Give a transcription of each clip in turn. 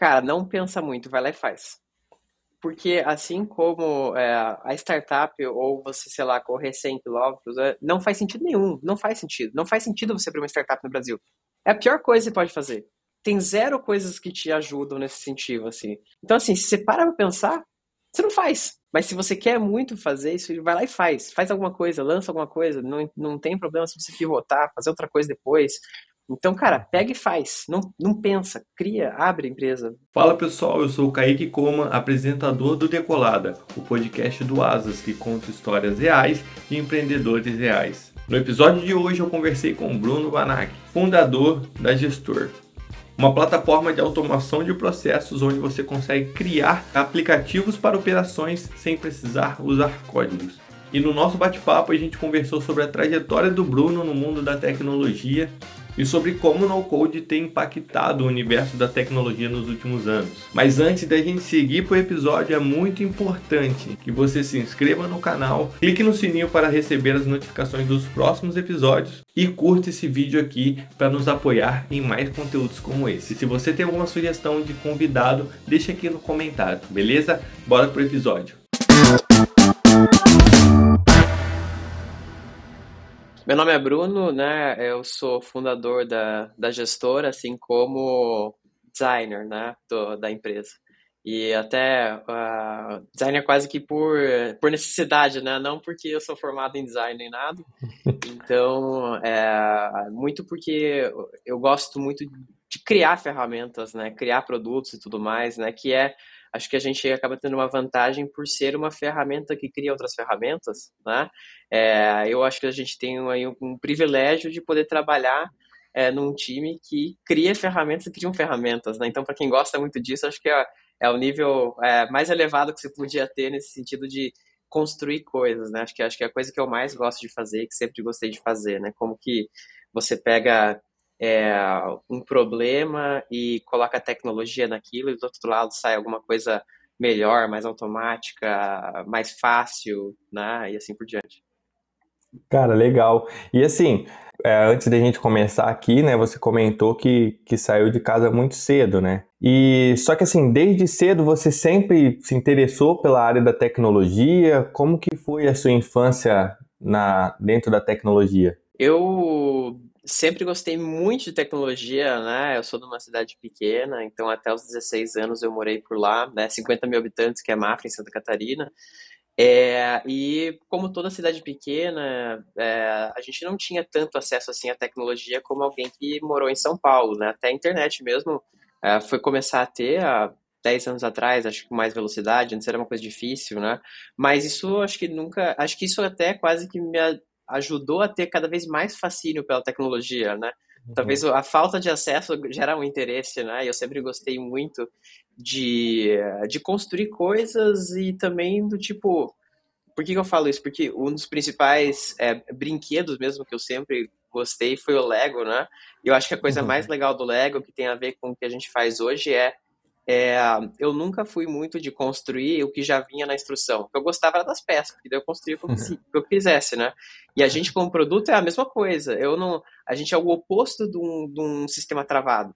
Cara, não pensa muito, vai lá e faz. Porque assim como é, a startup ou você, sei lá, correr 100 quilômetros, é, não faz sentido nenhum. Não faz sentido. Não faz sentido você abrir uma startup no Brasil. É a pior coisa que você pode fazer. Tem zero coisas que te ajudam nesse sentido, assim. Então, assim, se você para pra pensar, você não faz. Mas se você quer muito fazer isso, vai lá e faz. Faz alguma coisa, lança alguma coisa. Não, não tem problema se você pivotar, fazer outra coisa depois. Então, cara, pega e faz. Não, não pensa, cria, abre a empresa. Fala pessoal, eu sou o Kaique Coma, apresentador do Decolada, o podcast do Asas que conta histórias reais de empreendedores reais. No episódio de hoje eu conversei com Bruno Banac, fundador da Gestor, uma plataforma de automação de processos onde você consegue criar aplicativos para operações sem precisar usar códigos. E no nosso bate-papo a gente conversou sobre a trajetória do Bruno no mundo da tecnologia e sobre como o no-code tem impactado o universo da tecnologia nos últimos anos. Mas antes da gente seguir para o episódio, é muito importante que você se inscreva no canal, clique no sininho para receber as notificações dos próximos episódios e curta esse vídeo aqui para nos apoiar em mais conteúdos como esse. Se você tem alguma sugestão de convidado, deixa aqui no comentário, beleza? Bora pro episódio. Meu nome é Bruno, né? Eu sou fundador da, da gestora, assim como designer, né? Do, da empresa. E até uh, designer quase que por, por necessidade, né? Não porque eu sou formado em design nem nada. Então, é, muito porque eu gosto muito de criar ferramentas, né? Criar produtos e tudo mais, né? Que é acho que a gente acaba tendo uma vantagem por ser uma ferramenta que cria outras ferramentas, né? É, eu acho que a gente tem aí um, um privilégio de poder trabalhar é, num time que cria ferramentas e criam ferramentas, né? Então, para quem gosta muito disso, acho que é, é o nível é, mais elevado que você podia ter nesse sentido de construir coisas, né? Acho que acho que é a coisa que eu mais gosto de fazer, que sempre gostei de fazer, né? Como que você pega é, um problema e coloca a tecnologia naquilo e do outro lado sai alguma coisa melhor, mais automática, mais fácil, né? E assim por diante. Cara, legal. E assim, é, antes da gente começar aqui, né, você comentou que, que saiu de casa muito cedo, né? E só que assim, desde cedo você sempre se interessou pela área da tecnologia. Como que foi a sua infância na dentro da tecnologia? Eu sempre gostei muito de tecnologia, né? Eu sou de uma cidade pequena, então até os 16 anos eu morei por lá, né? 50 mil habitantes, que é Mafra, em Santa Catarina. É, e como toda cidade pequena, é, a gente não tinha tanto acesso assim à tecnologia como alguém que morou em São Paulo, né? Até a internet mesmo é, foi começar a ter há 10 anos atrás, acho que com mais velocidade, antes era uma coisa difícil, né? Mas isso acho que nunca, acho que isso até quase que me ajudou a ter cada vez mais fascínio pela tecnologia, né? Uhum. Talvez a falta de acesso gera um interesse, né? Eu sempre gostei muito de, de construir coisas e também do tipo. Por que, que eu falo isso? Porque um dos principais é, brinquedos mesmo que eu sempre gostei foi o Lego, né? E eu acho que a coisa uhum. mais legal do Lego, que tem a ver com o que a gente faz hoje, é é, eu nunca fui muito de construir o que já vinha na instrução. Eu gostava das peças, porque eu construía o que eu quisesse, né? E a gente, como produto, é a mesma coisa. Eu não, a gente é o oposto de um, de um sistema travado,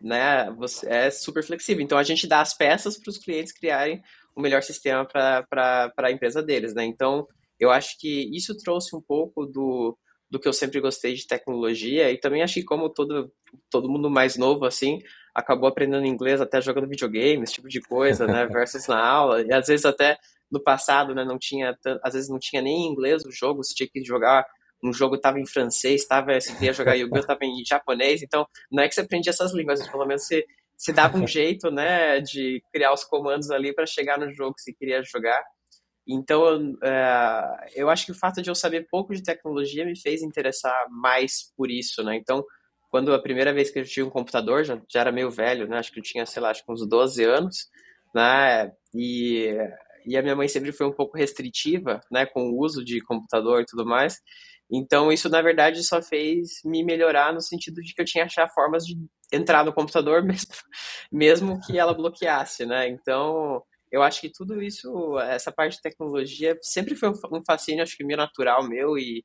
né? Você é super flexível. Então, a gente dá as peças para os clientes criarem o melhor sistema para a empresa deles, né? Então, eu acho que isso trouxe um pouco do, do que eu sempre gostei de tecnologia e também acho que como todo, todo mundo mais novo, assim, acabou aprendendo inglês até jogando videogame, esse tipo de coisa, né, versus na aula, e às vezes até no passado, né, não tinha, às vezes não tinha nem inglês o jogo, você tinha que jogar um jogo estava em francês, estava, se queria jogar Yu-Gi-Oh! estava em japonês, então não é que você aprendia essas línguas, pelo menos você, você dava um jeito, né, de criar os comandos ali para chegar no jogo que você queria jogar. Então, é, eu acho que o fato de eu saber pouco de tecnologia me fez interessar mais por isso, né? Então, quando a primeira vez que eu tive um computador, já, já era meio velho, né? Acho que eu tinha, sei lá, acho que uns 12 anos, né? E, e a minha mãe sempre foi um pouco restritiva, né? Com o uso de computador e tudo mais. Então, isso, na verdade, só fez me melhorar no sentido de que eu tinha que achar formas de entrar no computador mesmo, mesmo que ela bloqueasse, né? Então, eu acho que tudo isso, essa parte de tecnologia, sempre foi um fascínio, acho que meio natural meu e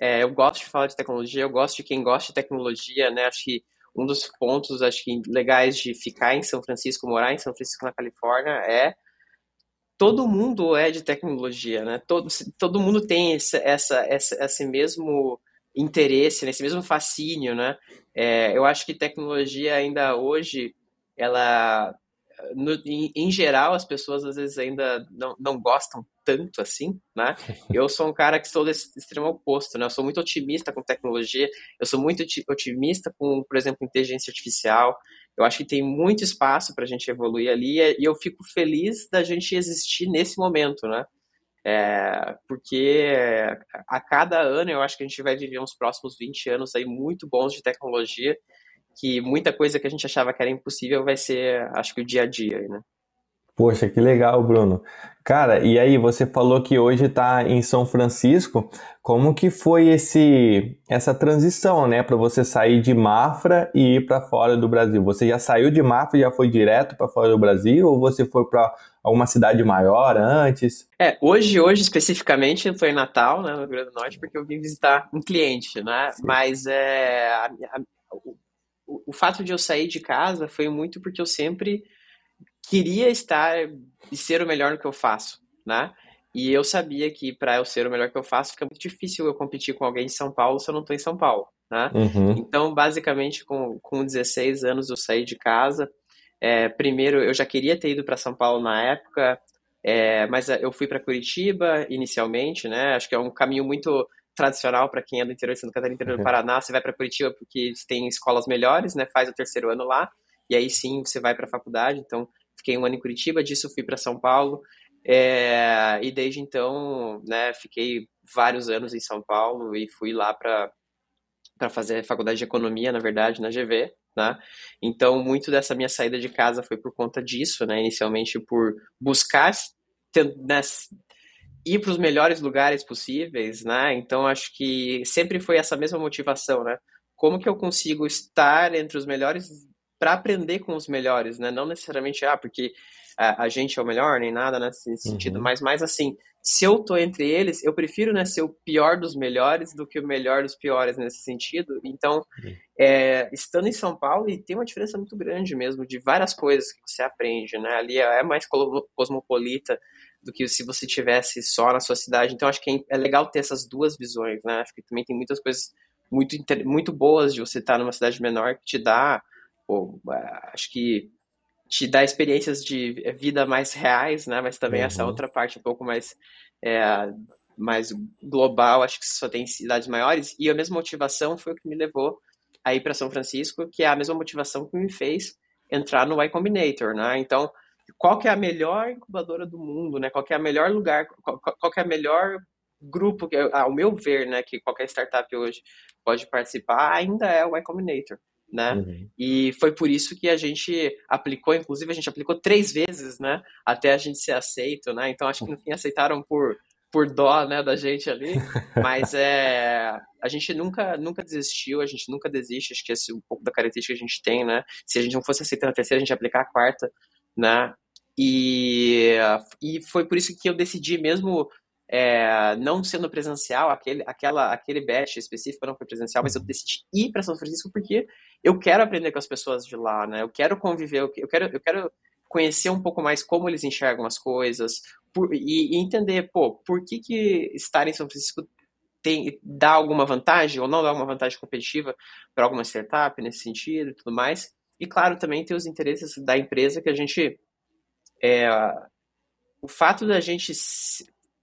é, eu gosto de falar de tecnologia, eu gosto de quem gosta de tecnologia, né? Acho que um dos pontos, acho que legais de ficar em São Francisco, morar em São Francisco, na Califórnia, é todo mundo é de tecnologia, né? Todo, todo mundo tem esse, essa, essa, esse mesmo interesse, né? esse mesmo fascínio, né? É, eu acho que tecnologia ainda hoje, ela no, em, em, geral, as pessoas às vezes ainda não, não gostam tanto assim, né? Eu sou um cara que sou desse extremo oposto, né? Eu sou muito otimista com tecnologia, eu sou muito otimista com, por exemplo, inteligência artificial. Eu acho que tem muito espaço para a gente evoluir ali e eu fico feliz da gente existir nesse momento, né? É, porque a cada ano eu acho que a gente vai viver uns próximos 20 anos aí muito bons de tecnologia que muita coisa que a gente achava que era impossível vai ser, acho que, o dia a dia, né? Poxa, que legal, Bruno. Cara, e aí você falou que hoje está em São Francisco. Como que foi esse essa transição, né, para você sair de Mafra e ir para fora do Brasil? Você já saiu de Mafra e já foi direto para fora do Brasil ou você foi para alguma cidade maior antes? É, hoje, hoje especificamente, estou em Natal, né, no Rio Grande do Norte, porque eu vim visitar um cliente, né? Sim. Mas é, a, a, o, o fato de eu sair de casa foi muito porque eu sempre queria estar e ser o melhor no que eu faço, né? E eu sabia que para eu ser o melhor que eu faço, fica muito difícil eu competir com alguém em São Paulo se eu não estou em São Paulo, né? Uhum. Então, basicamente, com, com 16 anos eu saí de casa. É, primeiro, eu já queria ter ido para São Paulo na época, é, mas eu fui para Curitiba inicialmente, né? Acho que é um caminho muito tradicional para quem é do interior de Santa Catarina, interior do uhum. Paraná, você vai para Curitiba porque tem escolas melhores, né? Faz o terceiro ano lá e aí sim você vai para a faculdade. Então fiquei um ano em Curitiba, disso fui para São Paulo é, e desde então, né? Fiquei vários anos em São Paulo e fui lá para para fazer faculdade de economia, na verdade, na GV, né? Então muito dessa minha saída de casa foi por conta disso, né? Inicialmente por buscar né, ir para os melhores lugares possíveis, né? Então acho que sempre foi essa mesma motivação, né? Como que eu consigo estar entre os melhores para aprender com os melhores, né? Não necessariamente ah, porque a, a gente é o melhor nem nada nesse uhum. sentido, mas mais assim, se eu tô entre eles, eu prefiro né, ser o pior dos melhores do que o melhor dos piores nesse sentido. Então, uhum. é, estando em São Paulo, e tem uma diferença muito grande mesmo de várias coisas que você aprende, né? Ali é mais cosmopolita do que se você tivesse só na sua cidade. Então acho que é legal ter essas duas visões, né? Acho que também tem muitas coisas muito muito boas de você estar numa cidade menor que te dá, pô, acho que te dá experiências de vida mais reais, né? Mas também uhum. essa outra parte um pouco mais é, mais global, acho que só tem cidades maiores. E a mesma motivação foi o que me levou a ir para São Francisco, que é a mesma motivação que me fez entrar no Y Combinator, né? Então qual que é a melhor incubadora do mundo, né? Qual que é a melhor lugar, qual, qual que é a melhor grupo, que, ao meu ver, né, que qualquer startup hoje pode participar, ainda é o Y Combinator, né? Uhum. E foi por isso que a gente aplicou, inclusive a gente aplicou três vezes, né, até a gente ser aceito, né? Então acho que no fim aceitaram por por dó, né, da gente ali, mas é a gente nunca nunca desistiu, a gente nunca desiste, acho que esse é um pouco da característica que a gente tem, né? Se a gente não fosse aceitar a terceira, a gente ia aplicar a quarta, né? E, e foi por isso que eu decidi mesmo é, não sendo presencial, aquele, aquela, aquele batch específico não foi presencial, mas eu uhum. decidi ir para São Francisco porque eu quero aprender com as pessoas de lá, né? Eu quero conviver, eu quero, eu quero conhecer um pouco mais como eles enxergam as coisas por, e, e, entender, pô, por que, que estar em São Francisco tem, dá alguma vantagem ou não dá alguma vantagem competitiva para alguma startup nesse sentido e tudo mais. E, claro, também tem os interesses da empresa que a gente. É, o fato da gente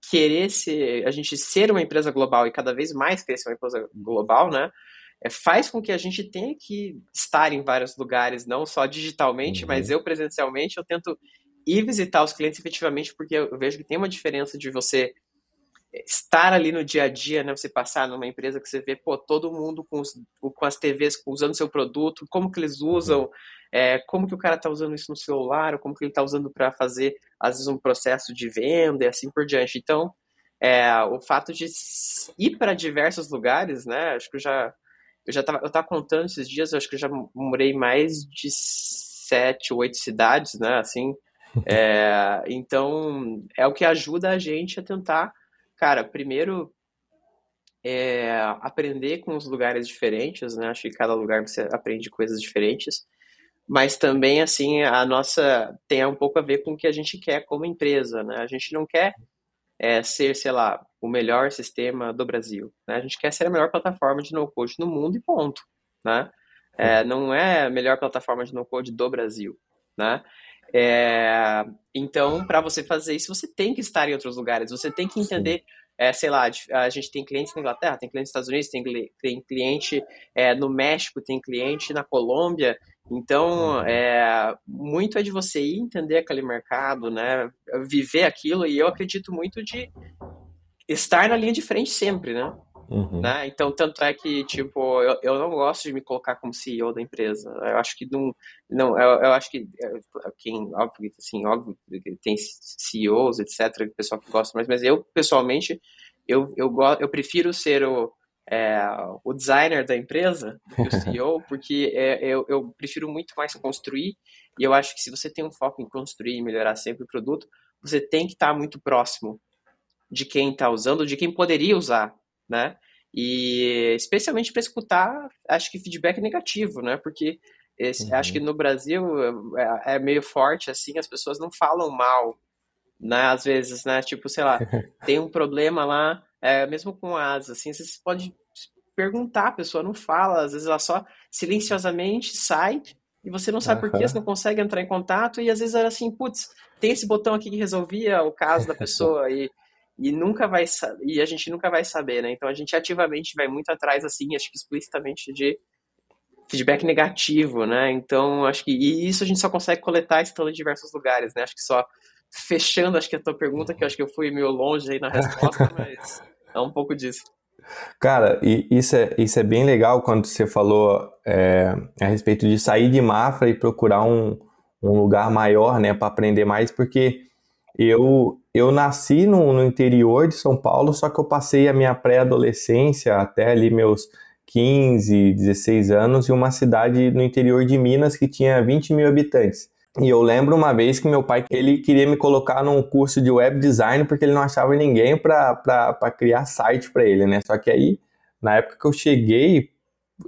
querer ser, a gente ser uma empresa global e cada vez mais querer ser uma empresa global, né? É, faz com que a gente tenha que estar em vários lugares, não só digitalmente, uhum. mas eu presencialmente, eu tento ir visitar os clientes efetivamente, porque eu vejo que tem uma diferença de você estar ali no dia a dia, né? Você passar numa empresa que você vê, pô, todo mundo com, os, com as TVs usando seu produto, como que eles usam, é, como que o cara está usando isso no celular, ou como que ele está usando para fazer, às vezes, um processo de venda e assim por diante. Então, é, o fato de ir para diversos lugares, né? Acho que eu já eu já tava, eu tava contando esses dias, acho que eu já morei mais de sete, oito cidades, né? Assim, é, então é o que ajuda a gente a tentar cara, primeiro é aprender com os lugares diferentes, né? Acho que cada lugar você aprende coisas diferentes, mas também, assim, a nossa tem um pouco a ver com o que a gente quer como empresa, né? A gente não quer é, ser, sei lá, o melhor sistema do Brasil, né? A gente quer ser a melhor plataforma de no-code no mundo e ponto, né? É, não é a melhor plataforma de no-code do Brasil, né? É, então, para você fazer isso, você tem que estar em outros lugares, você tem que entender, é, sei lá, a gente tem clientes na Inglaterra, tem clientes nos Estados Unidos, tem, tem cliente é, no México, tem cliente na Colômbia, então, é, muito é de você ir entender aquele mercado, né, viver aquilo, e eu acredito muito de estar na linha de frente sempre, né? Uhum. Né? Então, tanto é que, tipo, eu, eu não gosto de me colocar como CEO da empresa. Eu acho que não. não eu, eu acho que é, quem, óbvio, assim, óbvio tem CEOs, etc., pessoal que gosta mais, mas eu, pessoalmente, eu, eu, eu prefiro ser o, é, o designer da empresa, o CEO, porque é, eu, eu prefiro muito mais construir, e eu acho que se você tem um foco em construir e melhorar sempre o produto, você tem que estar muito próximo de quem está usando, de quem poderia usar né? E especialmente para escutar, acho que feedback negativo, né? Porque esse, uhum. acho que no Brasil é, é, meio forte assim, as pessoas não falam mal, né? Às vezes, né? Tipo, sei lá, tem um problema lá, é, mesmo com asa, assim, você pode perguntar, a pessoa não fala, às vezes ela só silenciosamente sai e você não sabe uhum. por que, você não consegue entrar em contato e às vezes era assim, putz, tem esse botão aqui que resolvia o caso da pessoa e e nunca vai e a gente nunca vai saber, né? Então a gente ativamente vai muito atrás assim, acho que explicitamente de feedback negativo, né? Então acho que e isso a gente só consegue coletar estando em diversos lugares, né? Acho que só fechando, acho que a tua pergunta, que eu acho que eu fui meio longe aí na resposta, mas é um pouco disso. Cara, e isso é, isso é bem legal quando você falou é, a respeito de sair de Mafra e procurar um, um lugar maior, né, para aprender mais, porque eu, eu nasci no, no, interior de São Paulo, só que eu passei a minha pré-adolescência até ali meus 15, 16 anos em uma cidade no interior de Minas que tinha 20 mil habitantes. E eu lembro uma vez que meu pai ele queria me colocar num curso de web design porque ele não achava ninguém para criar site para ele, né? Só que aí, na época que eu cheguei,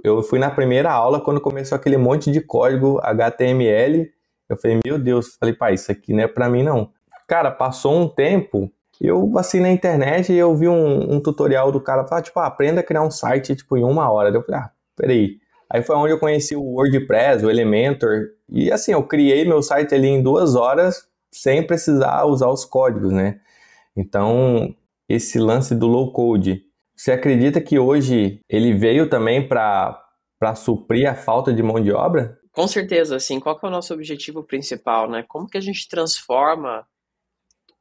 eu fui na primeira aula quando começou aquele monte de código HTML. Eu falei, meu Deus, falei, pai, isso aqui não é para mim não. Cara, passou um tempo, eu assim na internet e eu vi um, um, tutorial do cara falar, tipo, ah, aprenda a criar um site tipo em uma hora. Eu falei, ah, peraí. Aí foi onde eu conheci o WordPress, o Elementor, e assim, eu criei meu site ali em duas horas sem precisar usar os códigos, né? Então, esse lance do low code, você acredita que hoje ele veio também para suprir a falta de mão de obra? Com certeza, assim, qual é o nosso objetivo principal, né? Como que a gente transforma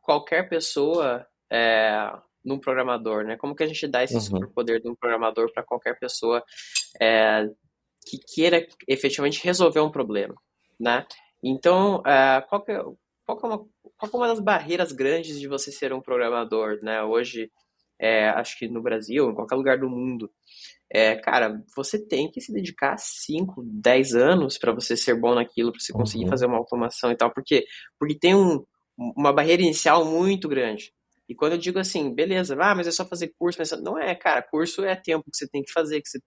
qualquer pessoa é, num programador, né? Como que a gente dá esse uhum. superpoder de um programador para qualquer pessoa é, que queira efetivamente resolver um problema, né? Então, é, qual, que, é, qual, que é uma, qual que é uma das barreiras grandes de você ser um programador, né? Hoje, é, acho que no Brasil, em qualquer lugar do mundo, é, cara, você tem que se dedicar 5, 10 anos para você ser bom naquilo, para você conseguir uhum. fazer uma automação e tal, porque porque tem um, uma barreira inicial muito grande. E quando eu digo assim, beleza, ah, mas é só fazer curso, mas não é, cara, curso é tempo que você tem que fazer, que você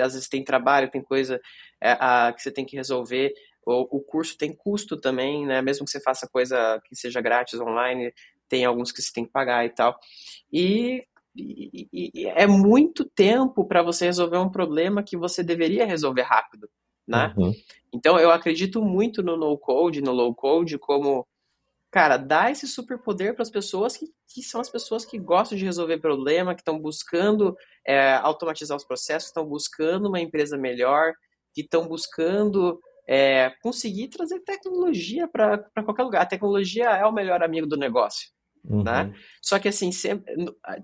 às vezes tem trabalho, tem coisa é, a, que você tem que resolver. O, o curso tem custo também, né? Mesmo que você faça coisa que seja grátis online, tem alguns que você tem que pagar e tal. E, e, e é muito tempo para você resolver um problema que você deveria resolver rápido, né? Uhum. Então eu acredito muito no no code, no low code como cara, dá esse superpoder para as pessoas que, que são as pessoas que gostam de resolver problema, que estão buscando é, automatizar os processos, estão buscando uma empresa melhor, que estão buscando é, conseguir trazer tecnologia para qualquer lugar. A tecnologia é o melhor amigo do negócio. Uhum. Né? Só que assim, sempre,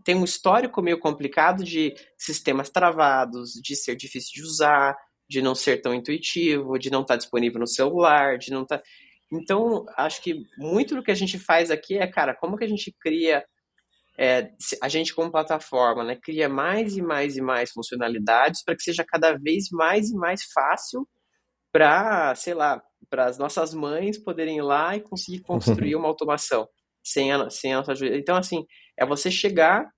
tem um histórico meio complicado de sistemas travados, de ser difícil de usar, de não ser tão intuitivo, de não estar tá disponível no celular, de não estar. Tá... Então, acho que muito do que a gente faz aqui é, cara, como que a gente cria, é, a gente como plataforma, né, cria mais e mais e mais funcionalidades para que seja cada vez mais e mais fácil para, sei lá, para as nossas mães poderem ir lá e conseguir construir uma automação sem a, sem a nossa ajuda. Então, assim, é você chegar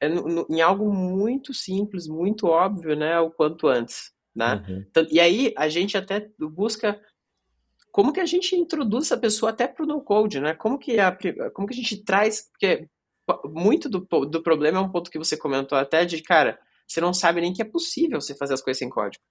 é em algo muito simples, muito óbvio, né, o quanto antes, né? Uhum. E aí a gente até busca como que a gente introduz essa pessoa até para o no-code, né? Como que, a, como que a gente traz, porque muito do, do problema é um ponto que você comentou até de, cara, você não sabe nem que é possível você fazer as coisas sem código,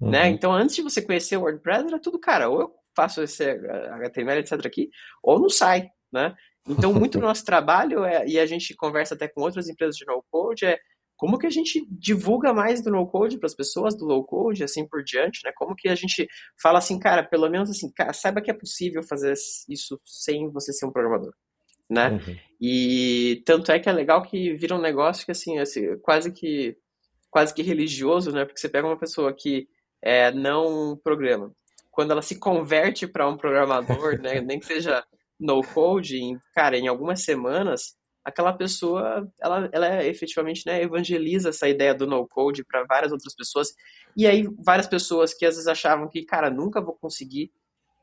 uhum. né? Então, antes de você conhecer o WordPress, era tudo, cara, ou eu faço esse HTML, etc aqui, ou não sai, né? Então, muito do nosso trabalho, é, e a gente conversa até com outras empresas de no-code, é como que a gente divulga mais do no-code para as pessoas, do low-code, assim por diante, né? Como que a gente fala assim, cara, pelo menos assim, cara, saiba que é possível fazer isso sem você ser um programador, né? Uhum. E tanto é que é legal que vira um negócio que, assim, assim quase que quase que religioso, né? Porque você pega uma pessoa que é, não programa, quando ela se converte para um programador, né? Nem que seja no-code, cara, em algumas semanas aquela pessoa, ela, ela efetivamente né, evangeliza essa ideia do no-code para várias outras pessoas. E aí, várias pessoas que às vezes achavam que, cara, nunca vou conseguir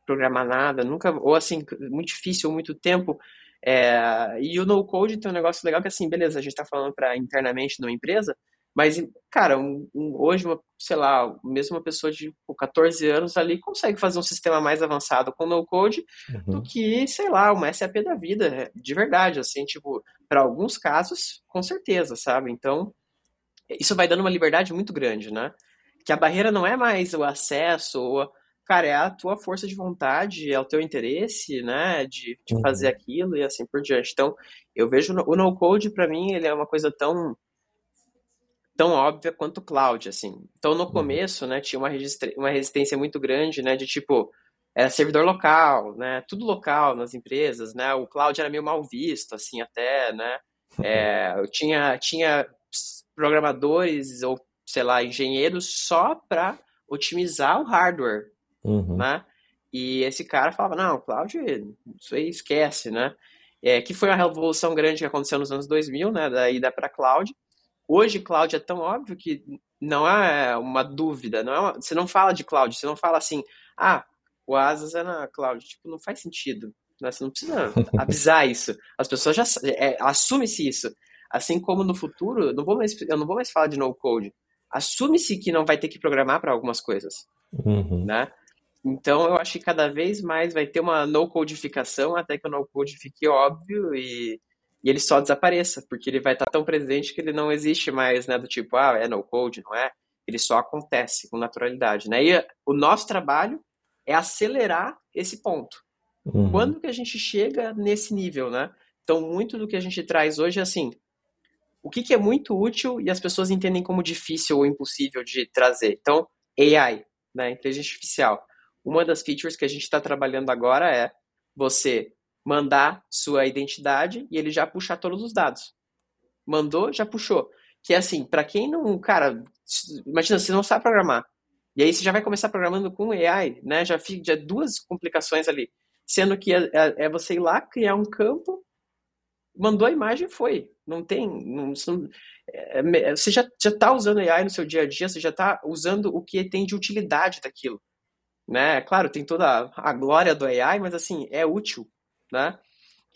programar nada, nunca, ou assim, muito difícil, muito tempo. É, e o no-code tem um negócio legal que, assim, beleza, a gente está falando para internamente numa empresa, mas, cara, um, um, hoje, uma, sei lá, mesmo uma pessoa de 14 anos ali consegue fazer um sistema mais avançado com no-code uhum. do que, sei lá, uma SAP da vida, de verdade, assim, tipo, para alguns casos, com certeza, sabe? Então, isso vai dando uma liberdade muito grande, né? Que a barreira não é mais o acesso, ou, cara, é a tua força de vontade, é o teu interesse, né, de, de uhum. fazer aquilo e assim por diante. Então, eu vejo o no-code, para mim, ele é uma coisa tão tão óbvia quanto o cloud, assim. Então, no uhum. começo, né, tinha uma, uma resistência muito grande, né, de tipo, era servidor local, né, tudo local nas empresas, né, o cloud era meio mal visto, assim, até, né, é, eu tinha, tinha programadores ou, sei lá, engenheiros só para otimizar o hardware, uhum. né, e esse cara falava, não, cloud, isso aí esquece, né, é, que foi uma revolução grande que aconteceu nos anos 2000, né, da ida para cloud, Hoje, cloud é tão óbvio que não é uma dúvida, não é uma, você não fala de cloud, você não fala assim, ah, o Asas é na cloud. Tipo, não faz sentido. Né? Você não precisa avisar isso. As pessoas já é, assume-se isso. Assim como no futuro, eu não vou mais, eu não vou mais falar de no code. Assume-se que não vai ter que programar para algumas coisas, uhum. né? Então eu acho que cada vez mais vai ter uma no codificação até que o no code fique óbvio e e ele só desapareça, porque ele vai estar tão presente que ele não existe mais, né, do tipo, ah, é no code, não é? Ele só acontece com naturalidade, né? E o nosso trabalho é acelerar esse ponto. Uhum. Quando que a gente chega nesse nível, né? Então, muito do que a gente traz hoje é assim, o que, que é muito útil e as pessoas entendem como difícil ou impossível de trazer. Então, AI, né, inteligência artificial. Uma das features que a gente está trabalhando agora é você mandar sua identidade e ele já puxar todos os dados. Mandou, já puxou. Que é assim, para quem não, cara, imagina, você não sabe programar. E aí você já vai começar programando com AI, né? Já fica já duas complicações ali. Sendo que é, é, é você ir lá, criar um campo, mandou a imagem foi. Não tem. Não, é, é, você já está usando AI no seu dia a dia, você já está usando o que tem de utilidade daquilo. Né? Claro, tem toda a glória do AI, mas assim, é útil né?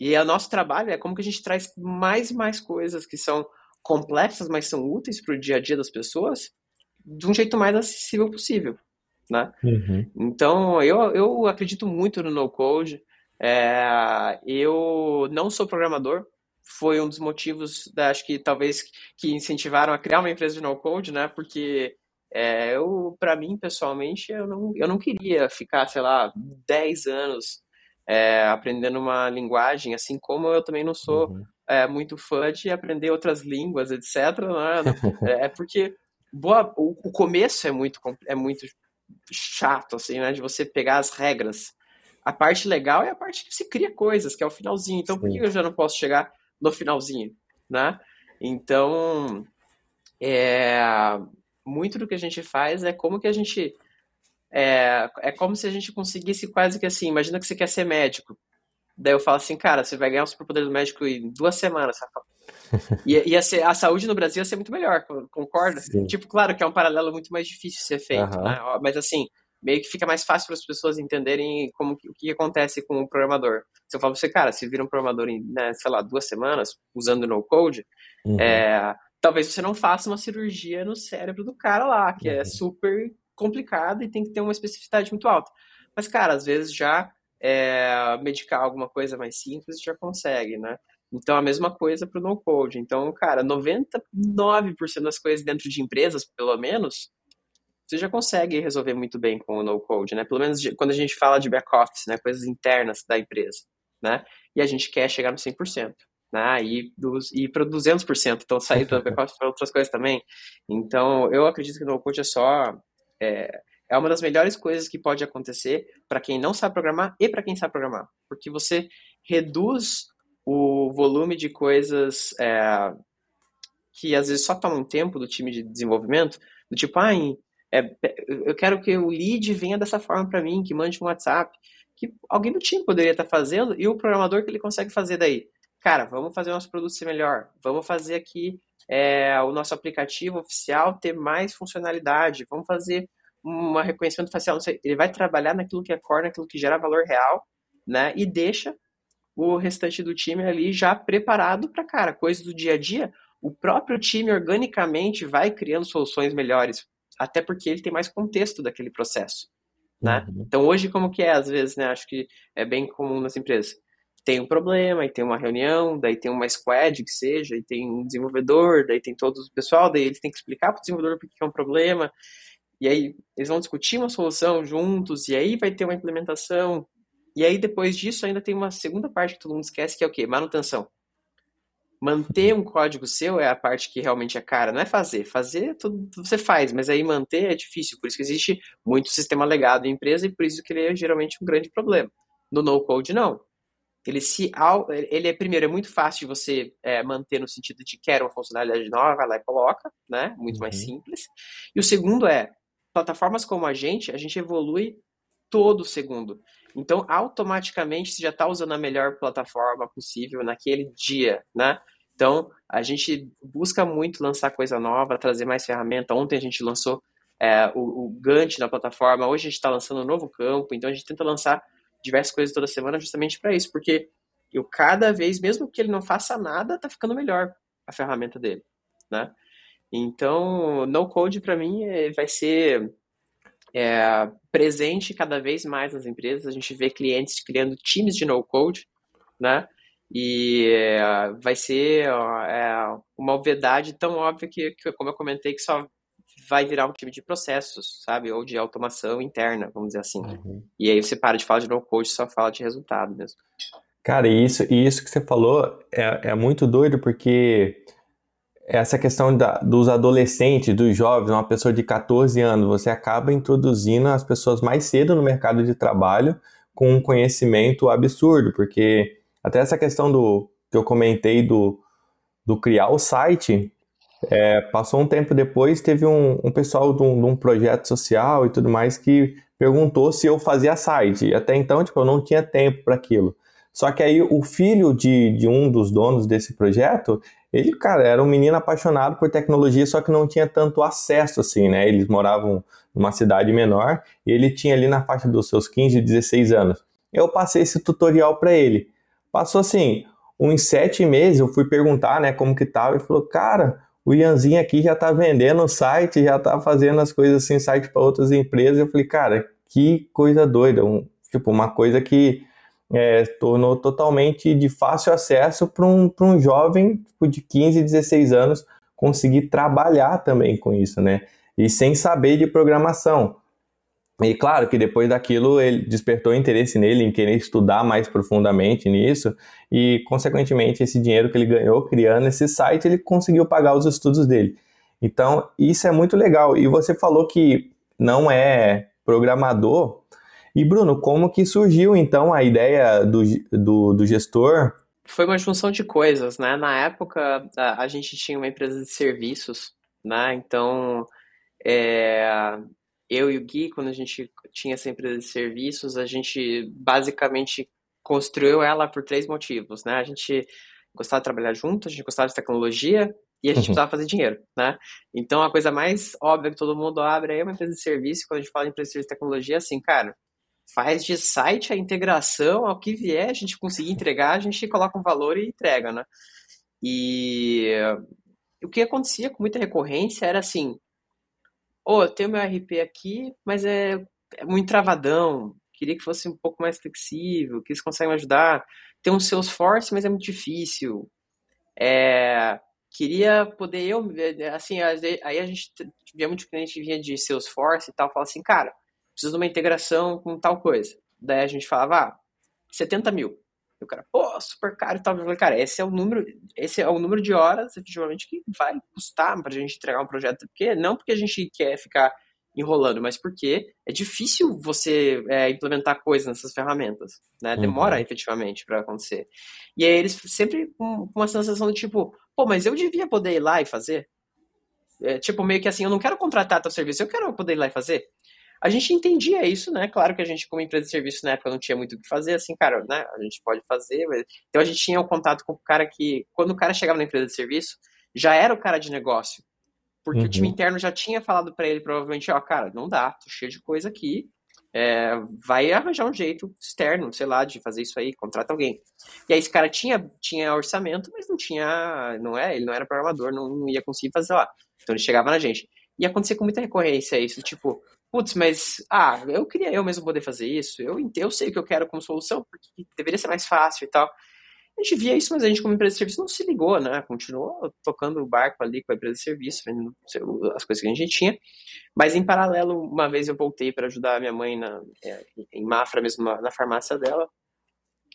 E o nosso trabalho é como que a gente traz mais e mais coisas que são complexas, mas são úteis para o dia a dia das pessoas de um jeito mais acessível possível, né? Uhum. Então, eu, eu acredito muito no no-code. É, eu não sou programador, foi um dos motivos, da, acho que talvez, que incentivaram a criar uma empresa de no-code, né? Porque é, eu, para mim, pessoalmente, eu não, eu não queria ficar, sei lá, 10 anos é, aprendendo uma linguagem, assim como eu também não sou uhum. é, muito fã de aprender outras línguas, etc. Né? é, é porque boa, o, começo é muito, é muito chato, assim, né? De você pegar as regras. A parte legal é a parte que você cria coisas, que é o finalzinho. Então, Sim. por que eu já não posso chegar no finalzinho, né? Então, é, muito do que a gente faz é como que a gente é, é como se a gente conseguisse quase que assim, imagina que você quer ser médico. Daí eu falo assim, cara, você vai ganhar o superpoder do médico em duas semanas, e ser, a saúde no Brasil ia ser muito melhor, concorda? Sim. Tipo, claro que é um paralelo muito mais difícil de ser feito, uhum. né? Mas assim, meio que fica mais fácil para as pessoas entenderem como o que acontece com o programador. Se eu falo para você, cara, se vira um programador em, né, sei lá, duas semanas usando no code, uhum. é, talvez você não faça uma cirurgia no cérebro do cara lá, que é uhum. é super complicado e tem que ter uma especificidade muito alta. Mas, cara, às vezes já é, medicar alguma coisa mais simples já consegue, né? Então, a mesma coisa para o no-code. Então, cara, 99% das coisas dentro de empresas, pelo menos, você já consegue resolver muito bem com o no-code, né? Pelo menos quando a gente fala de back-office, né? Coisas internas da empresa, né? E a gente quer chegar no 100%. Né, e, dos, para 200%, então sair do back-office para outras coisas também. Então, eu acredito que o no-code é só é, é uma das melhores coisas que pode acontecer para quem não sabe programar e para quem sabe programar, porque você reduz o volume de coisas é, que às vezes só tomam tempo do time de desenvolvimento, do tipo, ah, é, eu quero que o lead venha dessa forma para mim, que mande um WhatsApp, que alguém do time poderia estar tá fazendo e o programador que ele consegue fazer daí. Cara, vamos fazer o nosso produto ser melhor, vamos fazer aqui é, o nosso aplicativo oficial ter mais funcionalidade, vamos fazer um reconhecimento facial, sei, ele vai trabalhar naquilo que é core, naquilo que gera valor real, né? E deixa o restante do time ali já preparado para, cara, coisas do dia a dia. O próprio time organicamente vai criando soluções melhores, até porque ele tem mais contexto daquele processo, né? Uhum. Então hoje como que é às vezes, né? Acho que é bem comum nas empresas. Tem um problema, e tem uma reunião, daí tem uma squad que seja, e tem um desenvolvedor, daí tem todo o pessoal, daí eles têm que explicar para o desenvolvedor por que é um problema, e aí eles vão discutir uma solução juntos, e aí vai ter uma implementação. E aí depois disso ainda tem uma segunda parte que todo mundo esquece, que é o quê? Manutenção. Manter um código seu é a parte que realmente é cara, não é fazer. Fazer tudo você faz, mas aí manter é difícil. Por isso que existe muito sistema legado em empresa e por isso que ele é geralmente um grande problema. No no code não. Ele se ele é primeiro é muito fácil de você é, manter no sentido de quer uma funcionalidade nova, vai lá e coloca, né? Muito uhum. mais simples. E o segundo é plataformas como a gente, a gente evolui todo segundo. Então, automaticamente, você já está usando a melhor plataforma possível naquele dia, né? Então, a gente busca muito lançar coisa nova, trazer mais ferramenta. Ontem a gente lançou é, o, o Gantt na plataforma, hoje a gente está lançando um novo campo, então a gente tenta lançar diversas coisas toda semana justamente para isso, porque eu cada vez, mesmo que ele não faça nada, está ficando melhor a ferramenta dele, né? Então, no code para mim é, vai ser é, presente cada vez mais nas empresas. A gente vê clientes criando times de no code, né? E é, vai ser é, uma obviedade tão óbvia que, que, como eu comentei, que só vai virar um time de processos, sabe? Ou de automação interna, vamos dizer assim. Uhum. E aí você para de falar de no code, só fala de resultado mesmo. Cara, isso, isso que você falou é, é muito doido porque essa questão da, dos adolescentes, dos jovens, uma pessoa de 14 anos, você acaba introduzindo as pessoas mais cedo no mercado de trabalho com um conhecimento absurdo, porque até essa questão do que eu comentei do, do criar o site, é, passou um tempo depois, teve um, um pessoal de um, de um, projeto social e tudo mais que perguntou se eu fazia site. Até então, tipo, eu não tinha tempo para aquilo. Só que aí o filho de, de um dos donos desse projeto, ele, cara, era um menino apaixonado por tecnologia, só que não tinha tanto acesso assim, né? Eles moravam numa cidade menor e ele tinha ali na faixa dos seus 15, 16 anos. Eu passei esse tutorial para ele. Passou assim, uns sete meses, eu fui perguntar, né, como que tava, e falou, cara, o Ianzinho aqui já tá vendendo o site, já tá fazendo as coisas assim, site para outras empresas. Eu falei, cara, que coisa doida, um, tipo, uma coisa que é, tornou totalmente de fácil acesso para um, um jovem tipo, de 15, 16 anos conseguir trabalhar também com isso, né? E sem saber de programação. E claro que depois daquilo ele despertou interesse nele em querer estudar mais profundamente nisso e consequentemente esse dinheiro que ele ganhou criando esse site ele conseguiu pagar os estudos dele. Então isso é muito legal. E você falou que não é programador, e Bruno, como que surgiu então a ideia do, do, do gestor? Foi uma junção de coisas, né? Na época a, a gente tinha uma empresa de serviços, né? Então é, eu e o Gui, quando a gente tinha essa empresa de serviços, a gente basicamente construiu ela por três motivos, né? A gente gostava de trabalhar junto, a gente gostava de tecnologia E a gente uhum. precisava fazer dinheiro, né? Então, a coisa mais óbvia que todo mundo abre é uma empresa de serviço. Quando a gente fala em empresa de serviço de tecnologia, assim, cara, faz de site a integração, ao que vier, a gente conseguir entregar, a gente coloca um valor e entrega, né? E o que acontecia com muita recorrência era assim, oh, eu tenho meu RP aqui, mas é, é muito travadão, queria que fosse um pouco mais flexível, que eles conseguem ajudar. Tem um Salesforce, mas é muito difícil. É, queria poder eu, assim, aí a gente via muito cliente que vinha de Salesforce e tal, fala assim, cara, preciso de uma integração com tal coisa. Daí a gente falava, ah, 70 mil. E o cara, pô, super caro e tal. Eu falei, cara, esse é o número, esse é o número de horas, efetivamente, que vai custar pra gente entregar um projeto. Porque, não porque a gente quer ficar enrolando, mas porque é difícil você é, implementar coisas nessas ferramentas, né? Uhum. Demora uhum. efetivamente para acontecer. E aí eles sempre com uma sensação do tipo, pô, mas eu devia poder ir lá e fazer. É, tipo, meio que assim, eu não quero contratar teu serviço, eu quero poder ir lá e fazer. A gente entendia isso, né? Claro que a gente, como empresa de serviço na época, não tinha muito o que fazer, assim, cara, né? A gente pode fazer. Mas... Então a gente tinha um contato com o cara que, quando o cara chegava na empresa de serviço, já era o cara de negócio. Porque uhum. o time interno já tinha falado para ele, provavelmente, ó, cara, não dá, tô cheio de coisa aqui. É, vai arranjar um jeito externo, sei lá, de fazer isso aí, contrata alguém. E aí esse cara tinha, tinha orçamento, mas não tinha, não é, ele não era programador, não, não ia conseguir fazer lá. Então ele chegava na gente. E acontecia com muita recorrência isso, tipo, putz, mas, ah, eu queria eu mesmo poder fazer isso, eu, eu sei o que eu quero como solução, porque deveria ser mais fácil e tal. A gente via isso, mas a gente, como empresa de serviço, não se ligou, né? Continuou tocando o barco ali com a empresa de serviço, vendo as coisas que a gente tinha. Mas, em paralelo, uma vez eu voltei para ajudar a minha mãe na, é, em Mafra, mesmo na farmácia dela.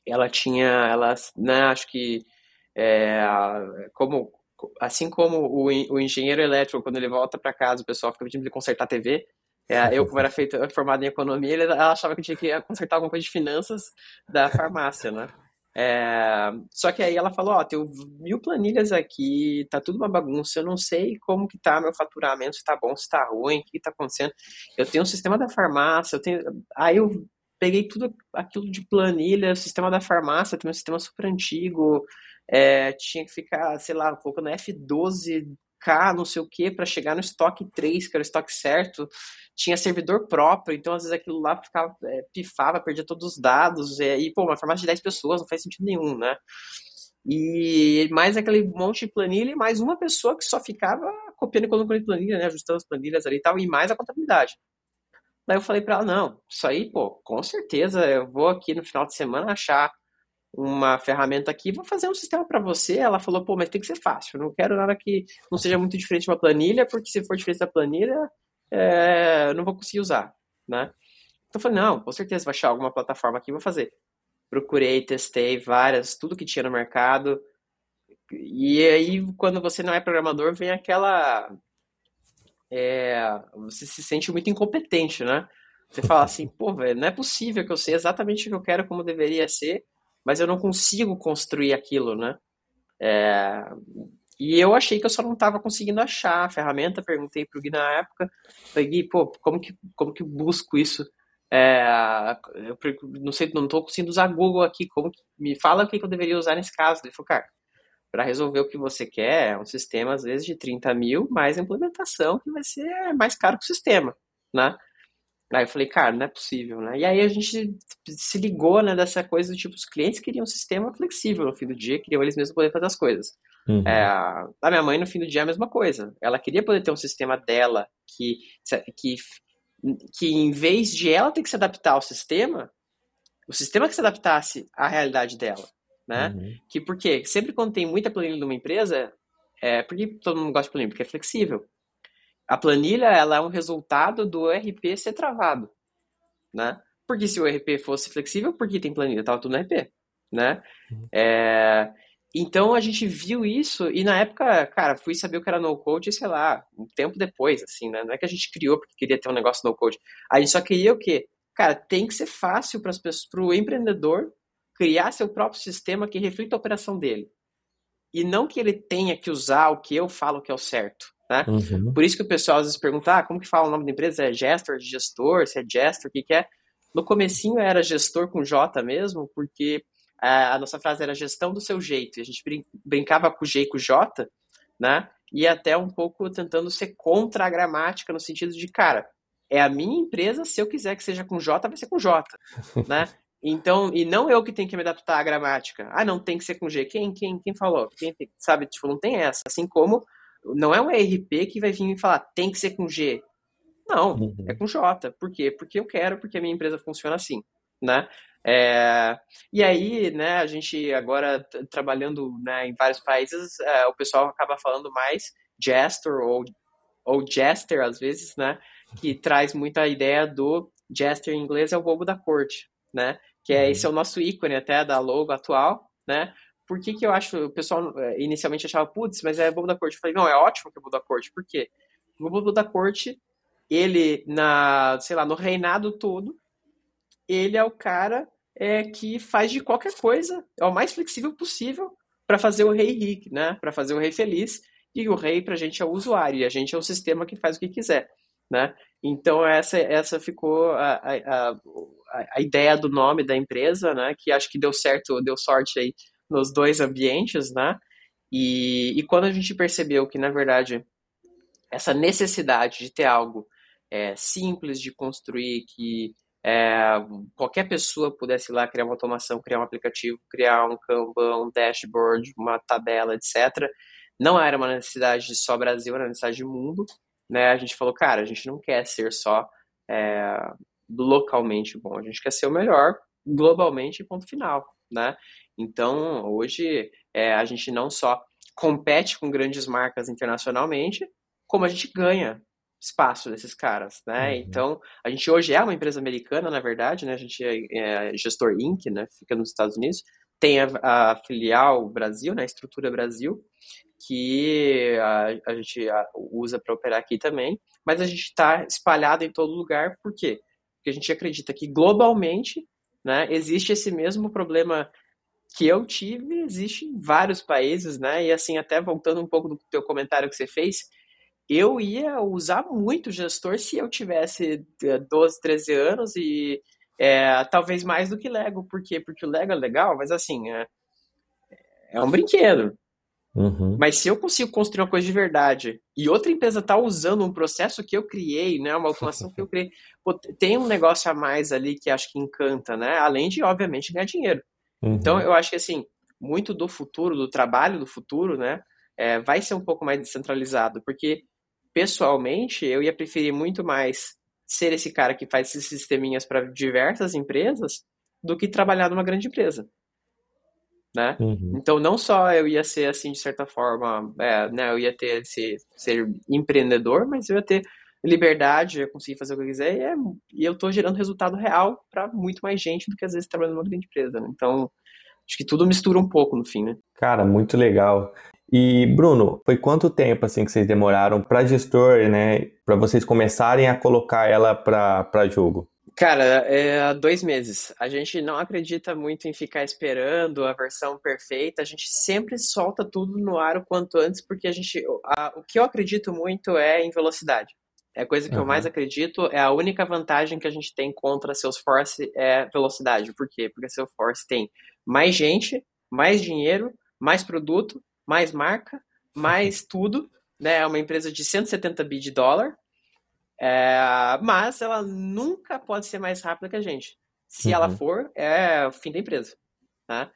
Ela tinha, ela, né, acho que, é, como, assim como o, o engenheiro elétrico, quando ele volta para casa, o pessoal fica pedindo de consertar a TV, é, eu, como era feito, formado em economia, ele, ela achava que tinha que consertar alguma coisa de finanças da farmácia, né? É, só que aí ela falou, ó, tenho mil planilhas aqui, tá tudo uma bagunça, eu não sei como que tá meu faturamento, se tá bom, se tá ruim, o que tá acontecendo. Eu tenho um sistema da farmácia, eu tenho... Aí eu peguei tudo aquilo de planilha, sistema da farmácia, tem um sistema super antigo, é, tinha que ficar, sei lá, colocando F12 K, não sei o que, para chegar no estoque 3, que era o estoque certo. Tinha servidor próprio, então às vezes aquilo lá ficava, é, pifava, perdia todos os dados. É, e, pô, uma farmácia de 10 pessoas não faz sentido nenhum, né? E mais aquele monte de planilha e mais uma pessoa que só ficava copiando e colocando planilha, né? Ajustando as planilhas ali e tal, e mais a contabilidade. Daí eu falei para ela, não, isso aí, pô, com certeza eu vou aqui no final de semana achar uma ferramenta aqui, vou fazer um sistema para você. Ela falou, pô, mas tem que ser fácil. Não quero nada que não seja muito diferente de uma planilha, porque se for diferente da planilha, é, eu não vou conseguir usar, né? Então eu falei, não, com certeza vai achar alguma plataforma aqui, vou fazer. Procurei, testei várias, tudo que tinha no mercado. E aí, quando você não é programador, vem aquela. É, você se sente muito incompetente, né? Você fala assim, pô, velho, não é possível que eu sei exatamente o que eu quero como deveria ser mas eu não consigo construir aquilo, né? É... E eu achei que eu só não estava conseguindo achar a ferramenta, perguntei para o Gui na época, falei, Gui, pô, como que, como que busco isso? É, eu não sei, não estou conseguindo usar Google aqui, como que, me fala o que, eu deveria usar nesse caso. Ele falou, cara, para resolver o que você quer, é um sistema às vezes de 30 mil, mais implementação, que vai ser mais caro que o sistema, né? Aí eu falei, cara, não é possível, né? E aí a gente se ligou, né, dessa coisa do tipo, os clientes queriam um sistema flexível no fim do dia, queriam eles mesmos poder fazer as coisas. Uhum. É, a minha mãe, no fim do dia, é a mesma coisa. Ela queria poder ter um sistema dela que, que, que em vez de ela ter que se adaptar ao sistema, o sistema que se adaptasse à realidade dela, né? Uhum. Que por quê? Sempre quando tem muita planilha numa empresa, é, por que todo mundo gosta de planilha? Porque é flexível a planilha ela é um resultado do ERP ser travado, né? Porque se o ERP fosse flexível, por que tem planilha? Tava tudo no ERP, né? Uhum. É, então a gente viu isso e na época, cara, fui saber o que era no code, sei lá, um tempo depois, assim, né? Não é que a gente criou porque queria ter um negócio no code. A gente só queria o quê? Cara, tem que ser fácil para as pessoas, para o empreendedor criar seu próprio sistema que reflita a operação dele. E não que ele tenha que usar o que eu falo que é o certo. Né? Uhum. Por isso que o pessoal às vezes pergunta, ah, como que fala o nome da empresa? É gestor, gestor, se é gestor, o que que é? No comecinho era gestor com J mesmo, porque a, a nossa frase era gestão do seu jeito. E a gente brin brincava com o G e com o J, né? E até um pouco tentando ser contra a gramática, no sentido de, cara, é a minha empresa, se eu quiser que seja com J, vai ser com J, né? Então, e não eu que tenho que me adaptar à gramática. Ah, não tem que ser com G. Quem, quem, quem falou? Quem sabe, tipo, não tem essa. Assim como não é um ERP que vai vir me falar, tem que ser com G. Não, uhum. é com J. Por quê? Porque eu quero, porque a minha empresa funciona assim, né? É, e aí, né, a gente agora trabalhando né, em vários países, é, o pessoal acaba falando mais Jester ou, ou Jester, às vezes, né, que traz muita ideia do Jester em inglês é o bobo da corte, né, que é, esse é o nosso ícone até da logo atual, né, por que, que eu acho, o pessoal é, inicialmente achava, putz, mas é bobo da corte. Eu falei, não, é ótimo que é bobo da corte. Por quê? O bobo da corte, ele, na, sei lá, no reinado todo, ele é o cara é, que faz de qualquer coisa, é o mais flexível possível para fazer o rei rico, né? Para fazer o rei feliz. E o rei, para a gente, é o usuário, e a gente é o sistema que faz o que quiser, né? Então, essa, essa ficou a, a, a, a ideia do nome da empresa, né? Que acho que deu certo, deu sorte aí nos dois ambientes, né? E, e quando a gente percebeu que, na verdade, essa necessidade de ter algo é, simples de construir, que é, qualquer pessoa pudesse ir lá criar uma automação, criar um aplicativo, criar um Kanban, um dashboard, uma tabela, etc. Não era uma necessidade só Brasil, era uma necessidade de mundo. Né? A gente falou, cara, a gente não quer ser só é, localmente bom, a gente quer ser o melhor globalmente, ponto final. Né? Então, hoje, é, a gente não só compete com grandes marcas internacionalmente, como a gente ganha espaço desses caras, né? Uhum. Então, a gente hoje é uma empresa americana, na verdade, né? A gente é, é Gestor Inc., né? Fica nos Estados Unidos. Tem a, a filial Brasil, né? A estrutura Brasil, que a, a gente usa para operar aqui também, mas a gente está espalhado em todo lugar, por quê? Porque a gente acredita que globalmente né, existe esse mesmo problema que eu tive existe em vários países, né? E assim, até voltando um pouco do teu comentário que você fez, eu ia usar muito gestor se eu tivesse 12, é, 13 anos e é, talvez mais do que Lego. Por quê? Porque o Lego é legal, mas assim, é, é um brinquedo. Uhum. Mas se eu consigo construir uma coisa de verdade e outra empresa está usando um processo que eu criei, né, uma automação que eu criei, tem um negócio a mais ali que acho que encanta, né? Além de, obviamente, ganhar dinheiro. Uhum. Então, eu acho que, assim, muito do futuro, do trabalho do futuro, né, é, vai ser um pouco mais descentralizado, porque, pessoalmente, eu ia preferir muito mais ser esse cara que faz esses sisteminhas para diversas empresas do que trabalhar numa grande empresa. Né? Uhum. Então, não só eu ia ser, assim, de certa forma, é, né, eu ia ter esse, ser empreendedor, mas eu ia ter liberdade, eu conseguir fazer o que eu quiser, e, é, e eu estou gerando resultado real para muito mais gente do que às vezes trabalhando numa grande empresa. Né? Então, acho que tudo mistura um pouco no fim, né? Cara, muito legal. E Bruno, foi quanto tempo assim que vocês demoraram para gestor, né, para vocês começarem a colocar ela para jogo? Cara, é dois meses. A gente não acredita muito em ficar esperando a versão perfeita. A gente sempre solta tudo no ar o quanto antes, porque a gente, a, o que eu acredito muito é em velocidade. É a coisa que uhum. eu mais acredito, é a única vantagem que a gente tem contra Salesforce é velocidade. Por quê? Porque Salesforce tem mais gente, mais dinheiro, mais produto, mais marca, mais uhum. tudo. Né? É uma empresa de 170 bi de dólar, é, mas ela nunca pode ser mais rápida que a gente. Se uhum. ela for, é o fim da empresa. Tá?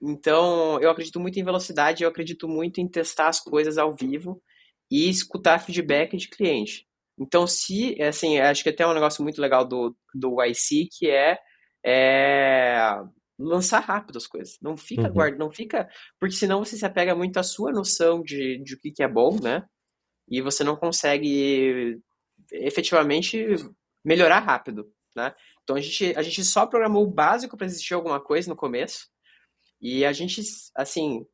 Então, eu acredito muito em velocidade, eu acredito muito em testar as coisas ao vivo e escutar feedback de cliente. Então, se, assim, acho que até um negócio muito legal do, do YC, que é, é lançar rápido as coisas. Não fica uhum. guarda, não fica, porque senão você se apega muito à sua noção de, de o que, que é bom, né? E você não consegue efetivamente melhorar rápido, né? Então a gente, a gente só programou o básico para existir alguma coisa no começo. E a gente, assim,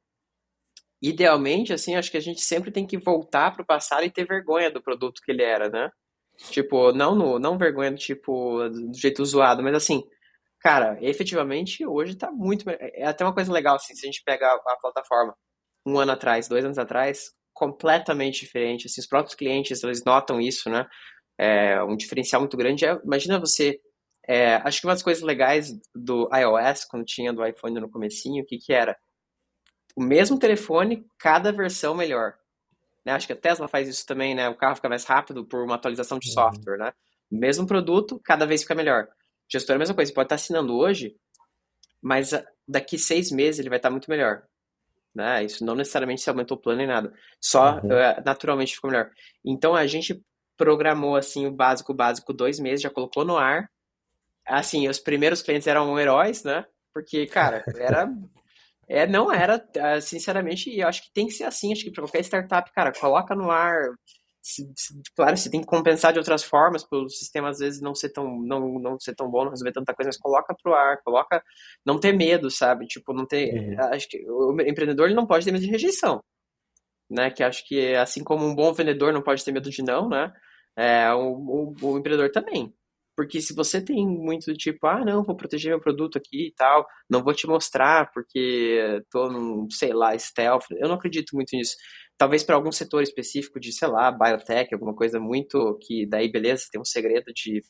idealmente, assim, acho que a gente sempre tem que voltar para o passado e ter vergonha do produto que ele era, né? Tipo, não no, não vergonha tipo, do jeito zoado, mas assim, cara, efetivamente hoje tá muito. É até uma coisa legal, assim, se a gente pega a, a plataforma um ano atrás, dois anos atrás, completamente diferente. Assim, os próprios clientes, eles notam isso, né? É, um diferencial muito grande é, imagina você, é, acho que uma das coisas legais do iOS, quando tinha do iPhone no comecinho, o que que era? O mesmo telefone, cada versão melhor. né? Acho que a Tesla faz isso também, né? O carro fica mais rápido por uma atualização de uhum. software, né? Mesmo produto, cada vez fica melhor. Gestor é a mesma coisa, você pode estar assinando hoje, mas ah, daqui seis meses ele vai estar muito melhor. Né? Isso não necessariamente se aumentou o plano nem nada. Só uhum. uh, naturalmente ficou melhor. Então a gente programou assim o básico, básico, dois meses, já colocou no ar. Assim, os primeiros clientes eram heróis, né? Porque, cara, era é, não era, ah, sinceramente, e eu acho que tem que ser assim, acho que para qualquer startup, cara, coloca no ar. Se, se, claro, você tem que compensar de outras formas, pelo sistema às vezes não ser tão, não, não ser tão bom, não resolver tanta coisa, mas coloca pro ar, coloca, não ter medo, sabe? Tipo, não ter, uhum. acho que o empreendedor ele não pode ter medo de rejeição, né? Que acho que assim como um bom vendedor não pode ter medo de não, né? É, o, o, o empreendedor também. Porque se você tem muito do tipo, ah, não, vou proteger meu produto aqui e tal, não vou te mostrar porque tô num, sei lá, stealth, eu não acredito muito nisso. Talvez para algum setor específico de, sei lá, biotech, alguma coisa muito que daí, beleza, tem um segredo de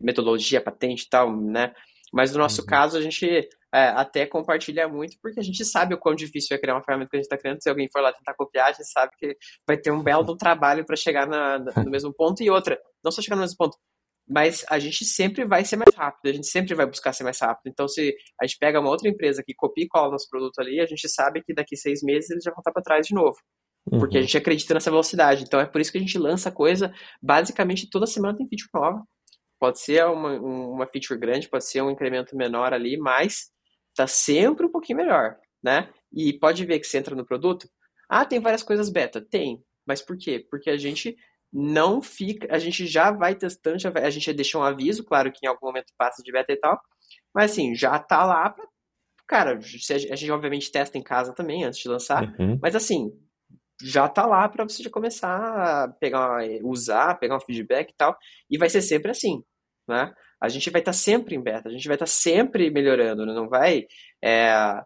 metodologia, patente e tal, né? Mas no nosso uhum. caso, a gente é, até compartilha muito, porque a gente sabe o quão difícil é criar uma ferramenta que a gente está criando. Se alguém for lá tentar copiar, a gente sabe que vai ter um belo trabalho para chegar na, no mesmo ponto. E outra, não só chegar no mesmo ponto, mas a gente sempre vai ser mais rápido, a gente sempre vai buscar ser mais rápido. Então, se a gente pega uma outra empresa que copia e cola nosso produto ali, a gente sabe que daqui seis meses eles já vão estar para trás de novo. Uhum. Porque a gente acredita nessa velocidade. Então, é por isso que a gente lança coisa, basicamente toda semana tem feature nova. Pode ser uma, uma feature grande, pode ser um incremento menor ali, mas tá sempre um pouquinho melhor, né? E pode ver que você entra no produto, ah, tem várias coisas beta. Tem. Mas por quê? Porque a gente não fica. A gente já vai testando, já vai, a gente deixou um aviso, claro que em algum momento passa de beta e tal, mas assim, já tá lá pra. Cara, a gente obviamente testa em casa também antes de lançar, uhum. mas assim, já tá lá para você já começar a pegar, usar, pegar um feedback e tal, e vai ser sempre assim, né? A gente vai estar tá sempre em beta, a gente vai estar tá sempre melhorando, né? não vai, é,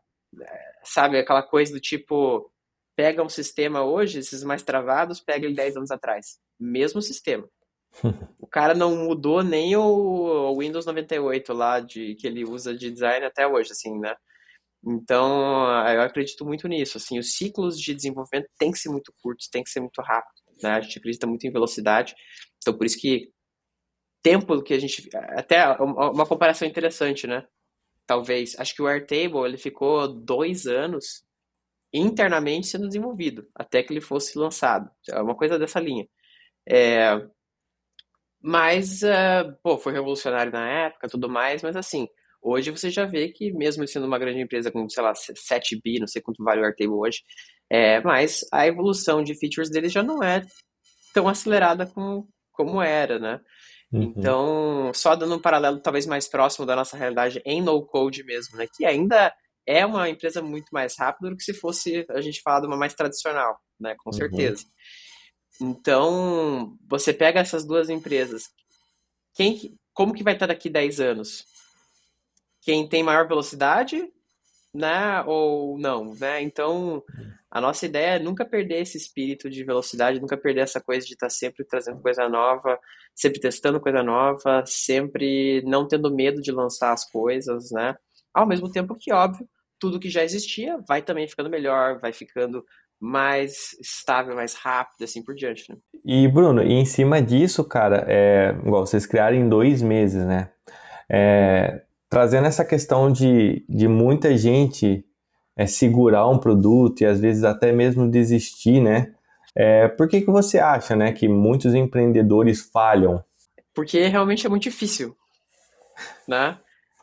sabe, aquela coisa do tipo, pega um sistema hoje, esses mais travados, pega ele 10 anos atrás mesmo sistema. o cara não mudou nem o Windows 98 lá de que ele usa de design até hoje, assim, né? Então, eu acredito muito nisso, assim, os ciclos de desenvolvimento têm que ser muito curtos, têm que ser muito rápidos, né? A gente acredita muito em velocidade, então por isso que tempo que a gente até uma comparação interessante, né? Talvez, acho que o Airtable ele ficou dois anos internamente sendo desenvolvido até que ele fosse lançado, é uma coisa dessa linha. É, mas, uh, pô, foi revolucionário na época, tudo mais, mas assim, hoje você já vê que mesmo sendo uma grande empresa com, sei lá, 7 bi, não sei quanto vale o Airtable hoje, é, mas a evolução de features deles já não é tão acelerada como, como era, né? Uhum. Então, só dando um paralelo talvez mais próximo da nossa realidade em no-code mesmo, né? Que ainda é uma empresa muito mais rápida do que se fosse a gente falar de uma mais tradicional, né? Com uhum. Então, você pega essas duas empresas. Quem, como que vai estar daqui 10 anos? Quem tem maior velocidade, né? Ou não, né? Então, a nossa ideia é nunca perder esse espírito de velocidade, nunca perder essa coisa de estar sempre trazendo coisa nova, sempre testando coisa nova, sempre não tendo medo de lançar as coisas, né? Ao mesmo tempo que, óbvio, tudo que já existia vai também ficando melhor, vai ficando mais estável, mais rápido, assim por diante. Né? E Bruno, e em cima disso, cara, é, igual vocês criaram em dois meses, né? É, trazendo essa questão de, de muita gente é, segurar um produto e às vezes até mesmo desistir, né? É, por que, que você acha, né, que muitos empreendedores falham? Porque realmente é muito difícil, né?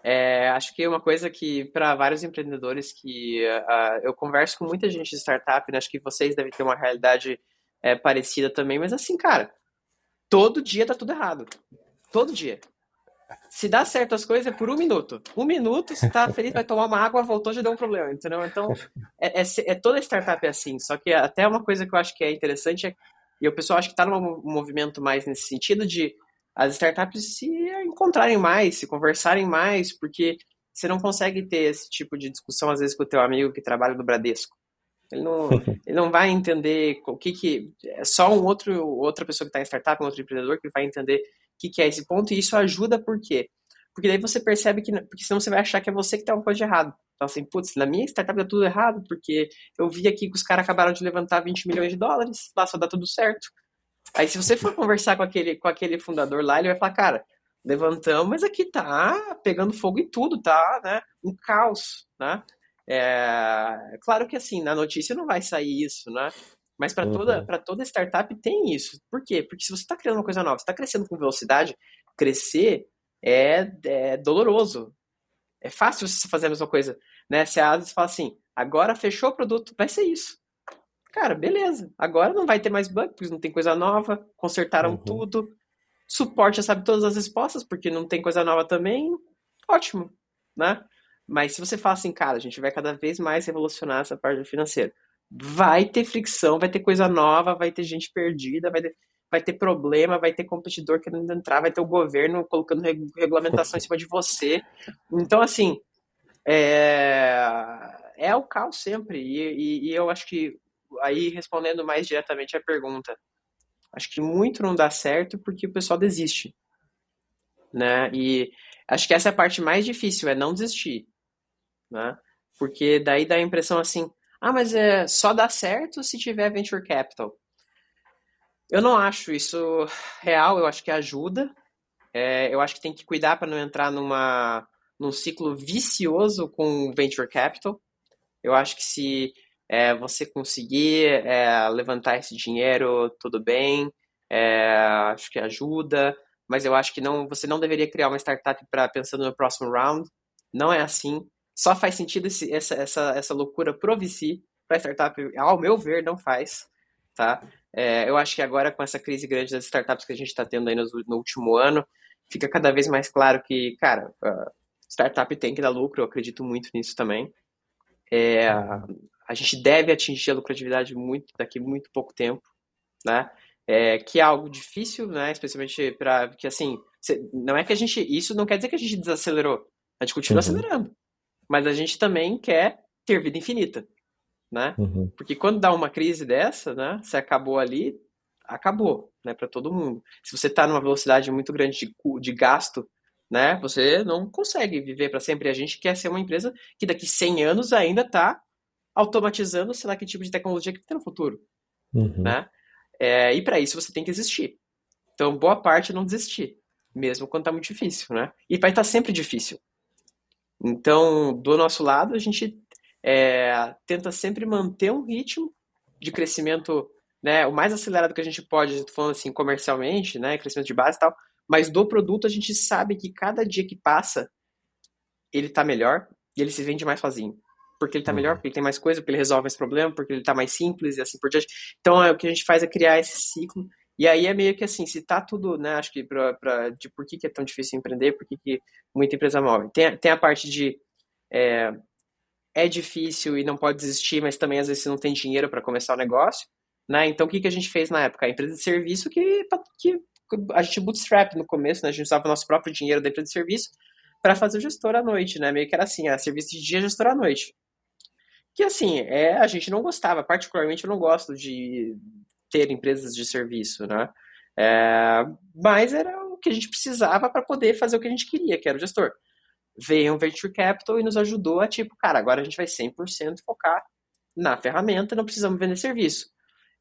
É, acho que uma coisa que, para vários empreendedores que uh, eu converso com muita gente de startup, né, acho que vocês devem ter uma realidade é, parecida também, mas assim, cara, todo dia tá tudo errado. Todo dia. Se dá certo as coisas é por um minuto. Um minuto, você tá feliz, vai tomar uma água, voltou, já deu um problema, entendeu? Então, é, é, é toda startup é assim. Só que até uma coisa que eu acho que é interessante é, e o pessoal acho que tá num movimento mais nesse sentido de as startups se encontrarem mais, se conversarem mais, porque você não consegue ter esse tipo de discussão, às vezes, com o teu amigo que trabalha no Bradesco. Ele não, ele não vai entender o que que... É só um outro, outra pessoa que está em startup, um outro empreendedor que vai entender o que, que é esse ponto, e isso ajuda por quê? Porque daí você percebe que, porque senão você vai achar que é você que tem uma coisa de errado. Então, assim, putz, na minha startup dá tudo errado, porque eu vi aqui que os caras acabaram de levantar 20 milhões de dólares, lá só dá tudo certo. Aí, se você for conversar com aquele, com aquele fundador lá, ele vai falar, cara, levantamos, mas aqui tá pegando fogo em tudo, tá, né? Um caos, né? É, claro que assim, na notícia não vai sair isso, né? Mas para toda, uhum. toda startup tem isso. Por quê? Porque se você está criando uma coisa nova, você está crescendo com velocidade, crescer é, é doloroso. É fácil você fazer a mesma coisa. Né? Você às vezes fala assim, agora fechou o produto, vai ser isso. Cara, beleza. Agora não vai ter mais bug, porque não tem coisa nova, consertaram uhum. tudo. Suporte já sabe todas as respostas, porque não tem coisa nova também. Ótimo, né? Mas se você fala assim, cara, a gente vai cada vez mais revolucionar essa parte financeira vai ter fricção, vai ter coisa nova, vai ter gente perdida, vai ter, vai ter problema, vai ter competidor querendo entrar, vai ter o governo colocando regulamentação em cima de você. Então, assim, é, é o caos sempre. E, e, e eu acho que, aí respondendo mais diretamente a pergunta, acho que muito não dá certo porque o pessoal desiste. Né? E acho que essa é a parte mais difícil, é não desistir. Né? Porque daí dá a impressão assim, ah, mas é só dá certo se tiver venture capital. Eu não acho isso real, eu acho que ajuda. É, eu acho que tem que cuidar para não entrar numa, num ciclo vicioso com venture capital. Eu acho que se é, você conseguir é, levantar esse dinheiro, tudo bem, é, acho que ajuda, mas eu acho que não, você não deveria criar uma startup para pensando no próximo round. Não é assim. Só faz sentido esse, essa, essa, essa loucura pro VC, para startup, ao meu ver, não faz, tá? É, eu acho que agora com essa crise grande das startups que a gente está tendo aí no, no, último ano, fica cada vez mais claro que, cara, startup tem que dar lucro, eu acredito muito nisso também. É, a gente deve atingir a lucratividade muito daqui muito pouco tempo, né? É, que é algo difícil, né? Especialmente para que assim, não é que a gente, isso não quer dizer que a gente desacelerou, a gente continua uhum. acelerando mas a gente também quer ter vida infinita, né? Uhum. Porque quando dá uma crise dessa, né? Se acabou ali, acabou, né? Para todo mundo. Se você está numa velocidade muito grande de, de gasto, né? Você não consegue viver para sempre. A gente quer ser uma empresa que daqui 100 anos ainda está automatizando, sei lá que tipo de tecnologia que tem no futuro, uhum. né? É, e para isso você tem que existir. Então, boa parte é não desistir, mesmo quando está muito difícil, né? E vai estar tá sempre difícil. Então, do nosso lado, a gente é, tenta sempre manter um ritmo de crescimento né, o mais acelerado que a gente pode, falando assim, comercialmente, né, crescimento de base e tal, mas do produto a gente sabe que cada dia que passa, ele está melhor e ele se vende mais sozinho. Porque ele está melhor, uhum. porque ele tem mais coisa, porque ele resolve esse problema, porque ele está mais simples e assim por diante. Então, é, o que a gente faz é criar esse ciclo e aí é meio que assim, se tá tudo, né, acho que pra, pra, de por que, que é tão difícil empreender, por que, que muita empresa morre. Tem, tem a parte de é, é difícil e não pode desistir, mas também às vezes você não tem dinheiro para começar o negócio, né? Então o que, que a gente fez na época? A empresa de serviço que, que a gente bootstrap no começo, né? A gente usava o nosso próprio dinheiro da empresa de serviço para fazer o gestor à noite, né? Meio que era assim, a serviço de dia, gestor à noite. Que assim, é, a gente não gostava, particularmente eu não gosto de ter empresas de serviço, né? É, mas era o que a gente precisava para poder fazer o que a gente queria, que era o gestor. Veio um Venture Capital e nos ajudou a, tipo, cara, agora a gente vai 100% focar na ferramenta, não precisamos vender serviço.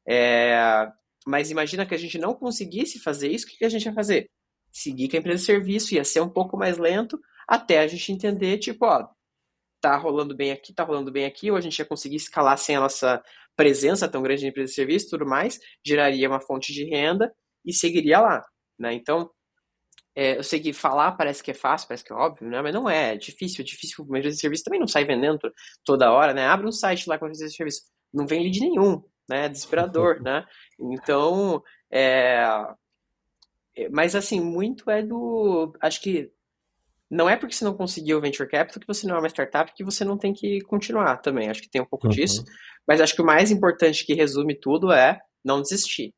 É, mas imagina que a gente não conseguisse fazer isso, o que a gente ia fazer? Seguir com a empresa de serviço, ia ser um pouco mais lento, até a gente entender, tipo, ó, tá rolando bem aqui, tá rolando bem aqui, ou a gente ia conseguir escalar sem a nossa presença tão grande de empresa de serviço tudo mais, geraria uma fonte de renda e seguiria lá, né? Então, é, eu sei que falar parece que é fácil, parece que é óbvio, né? Mas não é, é difícil, é difícil. Uma empresa de serviço também não sai vendendo toda hora, né? Abre um site lá com empresa de serviço, não vem lead nenhum, né? É desesperador, né? Então, é... é mas assim, muito é do... Acho que não é porque você não conseguiu o venture capital que você não é uma startup que você não tem que continuar também. Acho que tem um pouco uhum. disso. Mas acho que o mais importante que resume tudo é não desistir.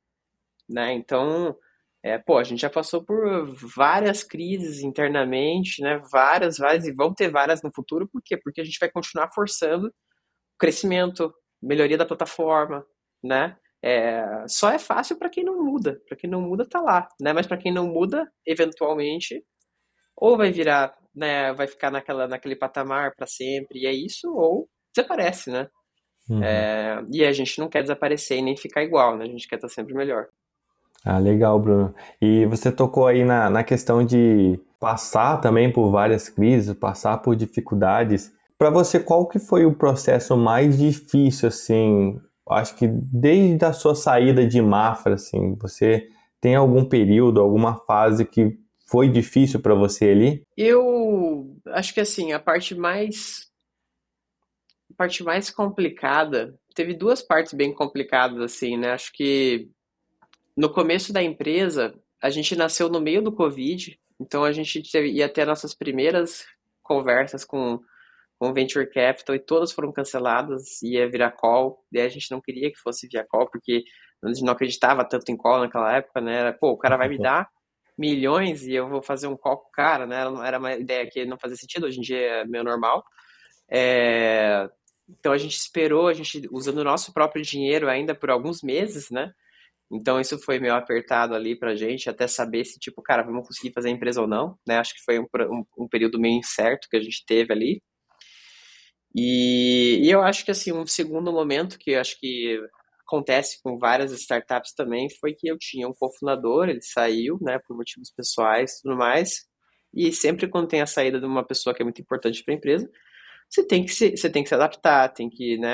Né? Então, é, pô, a gente já passou por várias crises internamente, né? Várias, várias, e vão ter várias no futuro. Por quê? Porque a gente vai continuar forçando o crescimento, melhoria da plataforma, né? É, só é fácil para quem não muda. Para quem não muda, tá lá, né? Mas para quem não muda, eventualmente ou vai virar, né, vai ficar naquela, naquele patamar para sempre, e é isso, ou desaparece, né? Uhum. É, e a gente não quer desaparecer e nem ficar igual, né? A gente quer estar sempre melhor. Ah, legal, Bruno. E você tocou aí na, na questão de passar também por várias crises, passar por dificuldades. Para você, qual que foi o processo mais difícil, assim? Acho que desde a sua saída de Mafra, assim, você tem algum período, alguma fase que foi difícil para você ali? Eu acho que assim, a parte mais a parte mais complicada, teve duas partes bem complicadas assim, né? Acho que no começo da empresa, a gente nasceu no meio do Covid, então a gente teve, ia ter nossas primeiras conversas com com Venture Capital e todas foram canceladas, ia virar call, e a gente não queria que fosse via call, porque a gente não acreditava tanto em call naquela época, né? Era, pô, o cara vai me dar milhões e eu vou fazer um call com o cara, né? Era uma ideia que não fazia sentido, hoje em dia é meio normal. É... Então a gente esperou, a gente usando o nosso próprio dinheiro ainda por alguns meses, né? Então isso foi meio apertado ali pra gente, até saber se, tipo, cara, vamos conseguir fazer a empresa ou não, né? Acho que foi um, um, um período meio incerto que a gente teve ali. E, e, eu acho que assim, um segundo momento que acho que acontece com várias startups também foi que eu tinha um cofundador, ele saiu, né, por motivos pessoais e tudo mais. E sempre quando tem a saída de uma pessoa que é muito importante para a empresa, você tem que se, você tem que se adaptar, tem que, né,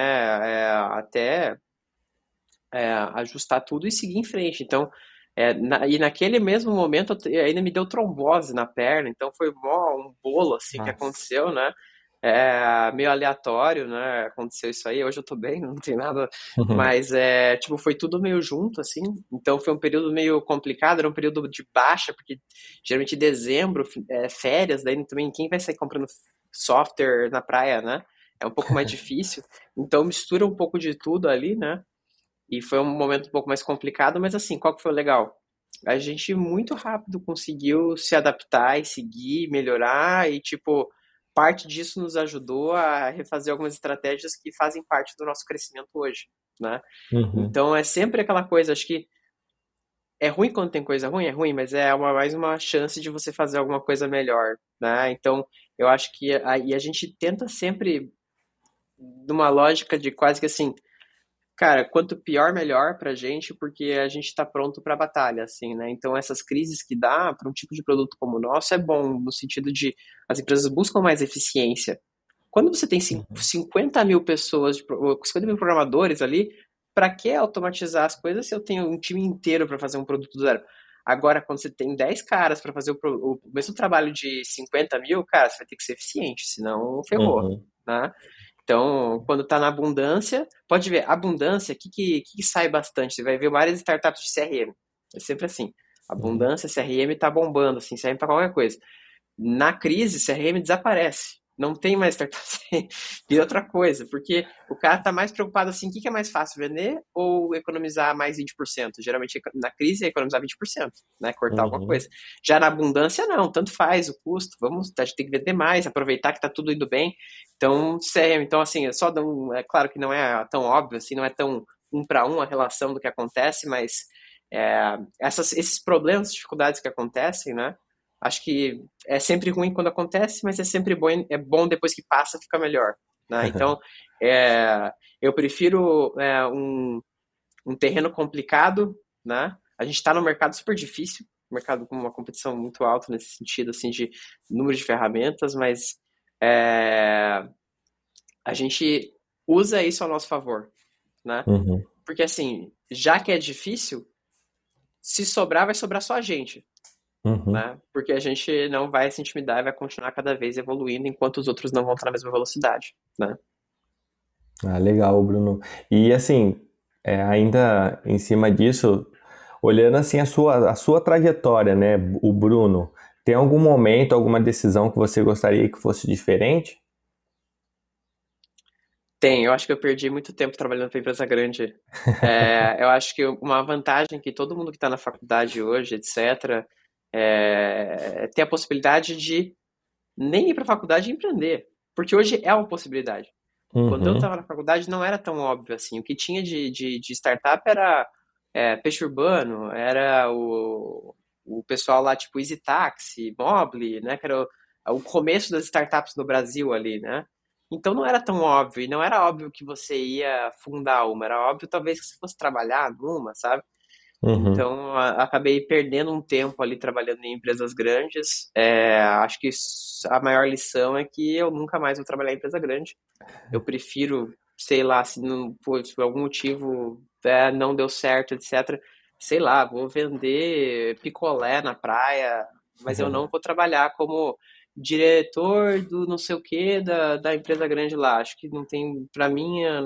é, até é, ajustar tudo e seguir em frente. Então, é, na, e naquele mesmo momento ainda me deu trombose na perna, então foi mó, um bolo assim Nossa. que aconteceu, né? É meio aleatório, né? Aconteceu isso aí. Hoje eu tô bem, não tem nada. Uhum. Mas é, tipo, foi tudo meio junto, assim. Então foi um período meio complicado, era um período de baixa, porque geralmente dezembro, é, férias, daí também quem vai sair comprando software na praia, né? É um pouco mais difícil. Então mistura um pouco de tudo ali, né? E foi um momento um pouco mais complicado, mas assim, qual que foi o legal? A gente muito rápido conseguiu se adaptar e seguir, melhorar e tipo parte disso nos ajudou a refazer algumas estratégias que fazem parte do nosso crescimento hoje, né? Uhum. Então é sempre aquela coisa, acho que é ruim quando tem coisa ruim, é ruim, mas é uma, mais uma chance de você fazer alguma coisa melhor, né? Então eu acho que a, e a gente tenta sempre numa lógica de quase que assim, Cara, quanto pior, melhor pra gente, porque a gente tá pronto pra batalha, assim, né? Então, essas crises que dá para um tipo de produto como o nosso é bom, no sentido de as empresas buscam mais eficiência. Quando você tem 50 uhum. mil pessoas, 50 mil programadores ali, para que automatizar as coisas se eu tenho um time inteiro para fazer um produto zero? Agora, quando você tem 10 caras para fazer o, o, mesmo trabalho de 50 mil, cara, você vai ter que ser eficiente, senão ferrou, uhum. né? Então, quando está na abundância, pode ver, abundância, o que, que, que, sai bastante? Você vai ver várias startups de CRM. É sempre assim. Abundância, CRM está bombando, assim, CRM para qualquer coisa. Na crise, CRM desaparece não tem mais startup e outra coisa, porque o cara tá mais preocupado assim, o que, que é mais fácil, vender ou economizar mais 20%? Geralmente na crise é economizar 20%, né? Cortar uhum. alguma coisa. Já na abundância, não, tanto faz o custo, vamos, a gente tem que vender mais, aproveitar que tá tudo indo bem. Então, CRM, então assim, é só um, é claro que não é tão óbvio, assim, não é tão um para um a relação do que acontece, mas é, essas, esses problemas, dificuldades que acontecem, né? Acho que é sempre ruim quando acontece, mas é sempre bom, é bom depois que passa, fica melhor. Né? Então, é, eu prefiro é, um, um terreno complicado, né? A gente está no mercado super difícil, mercado com uma competição muito alta nesse sentido, assim, de número de ferramentas, mas é, a gente usa isso ao nosso favor, né? Uhum. Porque, assim, já que é difícil, se sobrar, vai sobrar só a gente. Uhum. Né? Porque a gente não vai se intimidar e vai continuar cada vez evoluindo enquanto os outros não vão estar na mesma velocidade, né? Ah, legal, Bruno. E assim, é, ainda em cima disso, olhando assim a sua, a sua trajetória, né, o Bruno, tem algum momento, alguma decisão que você gostaria que fosse diferente? Tem, eu acho que eu perdi muito tempo trabalhando para empresa grande. É, eu acho que uma vantagem que todo mundo que está na faculdade hoje, etc., é, ter a possibilidade de nem ir para a faculdade e empreender. Porque hoje é uma possibilidade. Uhum. Quando eu estava na faculdade não era tão óbvio assim. O que tinha de, de, de startup era é, peixe urbano, era o o pessoal lá, tipo Easy Taxi, Mobile, né? Que era o, o começo das startups no Brasil ali, né? Então não era tão óbvio, e não era óbvio que você ia fundar uma, era óbvio talvez que você fosse trabalhar numa, sabe? Uhum. Então a, acabei perdendo um tempo ali trabalhando em empresas grandes. É, acho que a maior lição é que eu nunca mais vou trabalhar em empresa grande. Eu prefiro, sei lá, se não, por, algum motivo é, não deu certo, etc. Sei lá, vou vender picolé na praia, mas uhum. eu não vou trabalhar como diretor do não sei o que da, da empresa grande lá. Acho que não tem, para mim, é,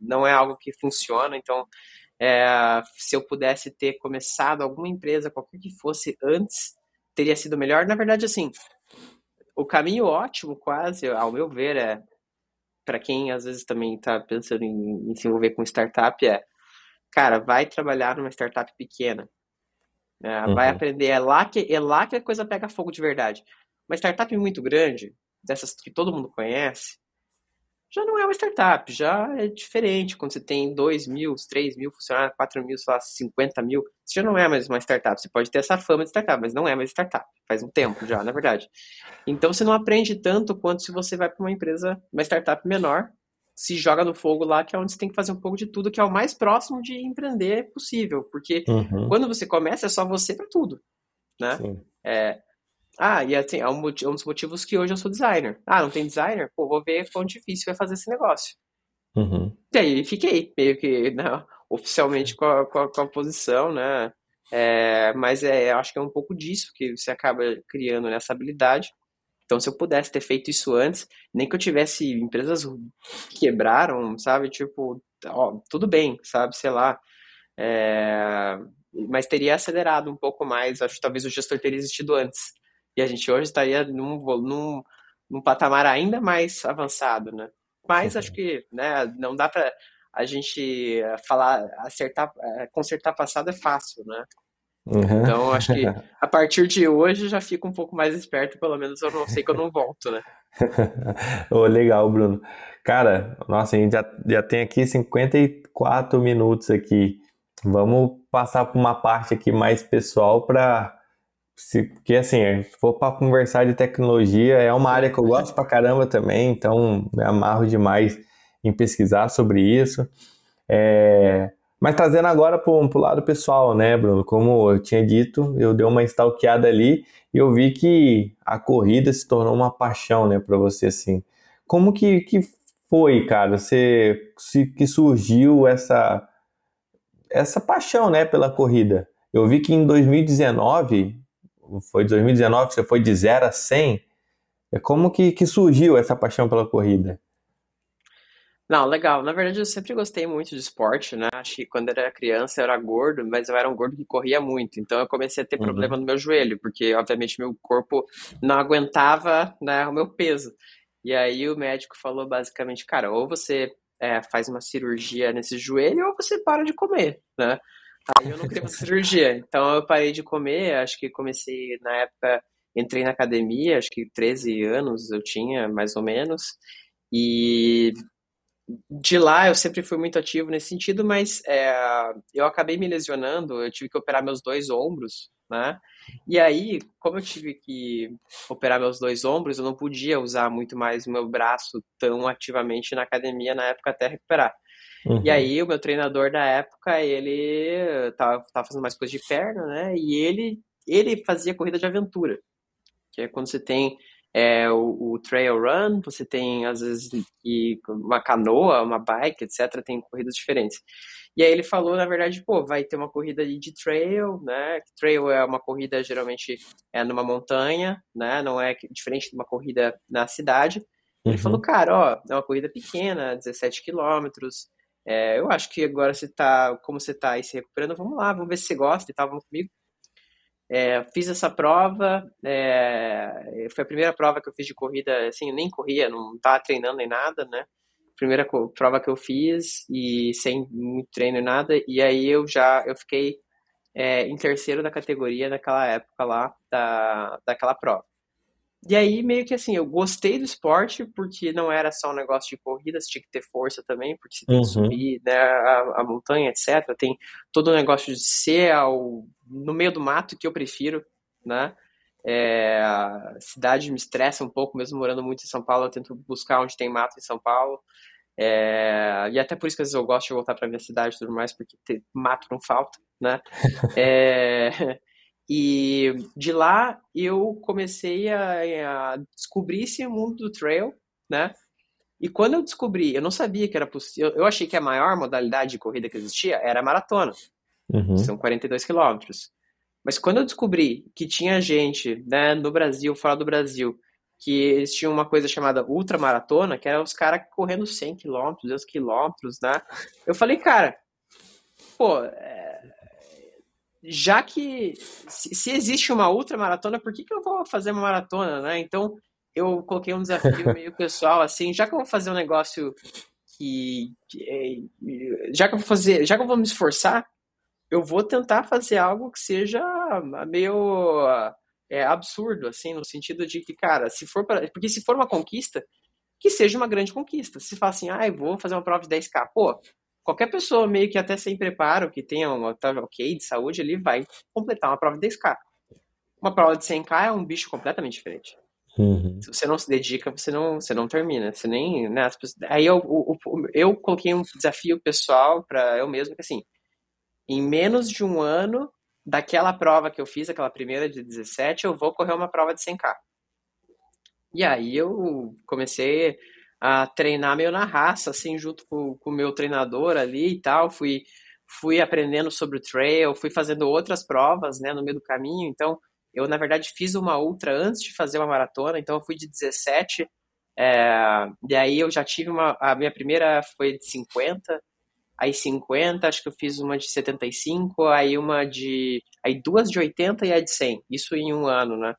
não é algo que funciona. Então, é, se eu pudesse ter começado alguma empresa, qualquer que fosse, antes, teria sido melhor. Na verdade, assim, o caminho ótimo, quase, ao meu ver, é para quem às vezes também está pensando em, em se envolver com startup, é, cara, vai trabalhar numa startup pequena. É, uhum. Vai aprender, é lá, que, é lá que a coisa pega fogo de verdade. Uma startup muito grande, dessas que todo mundo conhece, já não é uma startup, já é diferente. Quando você tem 2 mil, 3 mil funcionários, 4 mil, sei lá, 50 mil, você já não é mais uma startup. Você pode ter essa fama de startup, mas não é mais startup. Faz um tempo já, na verdade. Então você não aprende tanto quanto se você vai para uma empresa, uma startup menor, se joga no fogo lá, que é onde você tem que fazer um pouco de tudo, que é o mais próximo de empreender possível. Porque uhum. quando você começa, é só você para tudo. Né? É, ah, e assim, é um, é um dos motivos que hoje eu sou designer. Ah, não tem designer? Pô, vou ver quão difícil é fazer esse negócio. Uhum. E aí fiquei, meio que né, oficialmente com a, com, a, com a, posição, né? É, mas é, acho que é um pouco disso que você acaba criando nessa habilidade. Então, se eu pudesse ter feito isso antes, nem que eu tivesse empresas que quebraram, sabe? Tipo, ó, tudo bem, sabe? Sei lá. É, mas teria acelerado um pouco mais. Acho que talvez o gestor teria existido antes. E a gente hoje estaria num, num, num patamar ainda mais avançado, né? Mas acho que né, não dá para a gente falar, acertar, é, consertar passado é fácil, né? Uhum. Então, acho que a partir de hoje já fico um pouco mais esperto, pelo menos eu não sei que eu não volto, né? oh, legal, Bruno. Cara, nossa, a gente já, já tem aqui 54 minutos aqui. Vamos passar para uma parte aqui mais pessoal para se, porque assim, se for para conversar de tecnologia, é uma área que eu gosto pra caramba também, então me amarro demais em pesquisar sobre isso. É, mas trazendo agora para o lado pessoal, né, Bruno? Como eu tinha dito, eu dei uma stalkeada ali e eu vi que a corrida se tornou uma paixão, né, para você assim. Como que, que foi, cara? Você se, que surgiu essa essa paixão, né, pela corrida? Eu vi que em 2019 foi 2019 que você foi de 0 a 100. É como que, que surgiu essa paixão pela corrida? Não, legal. Na verdade, eu sempre gostei muito de esporte, né? Acho que quando era criança eu era gordo, mas eu era um gordo que corria muito. Então eu comecei a ter uhum. problema no meu joelho, porque obviamente meu corpo não aguentava né, o meu peso. E aí o médico falou basicamente, cara, ou você é, faz uma cirurgia nesse joelho ou você para de comer, né? Aí eu não queria fazer cirurgia. Então eu parei de comer, acho que comecei na época, entrei na academia, acho que 13 anos eu tinha, mais ou menos. E de lá eu sempre fui muito ativo nesse sentido, mas é, eu acabei me lesionando, eu tive que operar meus dois ombros, né? E aí, como eu tive que operar meus dois ombros, eu não podia usar muito mais o meu braço tão ativamente na academia na época até recuperar. Uhum. E aí, o meu treinador da época, ele tava, tava fazendo mais coisas de perna, né? E ele, ele fazia corrida de aventura, que é quando você tem é, o, o, trail run, você tem, às vezes, uma canoa, uma bike, etc. Tem corridas diferentes. E aí ele falou, na verdade, pô, vai ter uma corrida de trail, né? Trail é uma corrida, geralmente, é numa montanha, né? Não é diferente de uma corrida na cidade. Ele uhum. falou, cara, ó, é uma corrida pequena, 17 quilômetros, é, eu acho que agora você tá, como você tá aí se recuperando, vamos lá, vamos ver se você gosta e tal, vamos comigo. É, fiz essa prova, é, foi a primeira prova que eu fiz de corrida, assim, eu nem corria, não tava treinando nem nada, né? Primeira prova que eu fiz e sem muito treino e nada, e aí eu já, eu fiquei é, em terceiro da categoria naquela época lá, da, daquela prova. E aí, meio que assim, eu gostei do esporte, porque não era só um negócio de corrida, você tinha que ter força também, porque você tem uhum. que subir né, a, a, montanha, etc. Tem todo o negócio de ser ao no meio do mato que eu prefiro, né? É, a cidade me estressa um pouco, mesmo morando muito em São Paulo, eu tento buscar onde tem mato em São Paulo. É, e até por isso que às vezes eu gosto de voltar para minha cidade e tudo mais, porque ter, mato não falta, né? é, e de lá eu comecei a, a, descobrir esse mundo do trail, né? E quando eu descobri, eu não sabia que era possível, eu achei que a maior modalidade de corrida que existia era a maratona, uhum. são 42 quilômetros. Mas quando eu descobri que tinha gente né, no Brasil, fora do Brasil, que eles tinham uma coisa chamada ultramaratona, que era os caras correndo 100 quilômetros, 2 quilômetros, né? Eu falei, cara, pô, é... já que se, existe uma ultramaratona, por que, que eu vou fazer uma maratona, né? Então, eu coloquei um desafio meio pessoal, assim, já que eu vou fazer um negócio que, que é, já que eu vou fazer, já que eu vou me esforçar, eu vou tentar fazer algo que seja meio é, absurdo, assim, no sentido de que, cara, se for para. Porque se for uma conquista, que seja uma grande conquista. Se fala assim, ah, eu vou fazer uma prova de 10K, pô, qualquer pessoa meio que até sem preparo, que tenha uma tá, ok de saúde, ele vai completar uma prova de 10K. Uma prova de 100K é um bicho completamente diferente. Uhum. Se você não se dedica, você não, você não termina. Você nem. Né, pessoas... Aí eu, eu, eu coloquei um desafio pessoal para eu mesmo, que assim, em menos de um ano daquela prova que eu fiz, aquela primeira de 17, eu vou correr uma prova de 100k. E aí eu comecei a treinar meio na raça, assim, junto com o meu treinador ali e tal, fui fui aprendendo sobre o trail, fui fazendo outras provas, né, no meio do caminho, então eu, na verdade, fiz uma ultra antes de fazer uma maratona, então eu fui de 17, é, e aí eu já tive uma, a minha primeira foi de 50, aí 50, acho que eu fiz uma de 75, aí uma de. Aí duas de 80 e a de 100. Isso em um ano, né?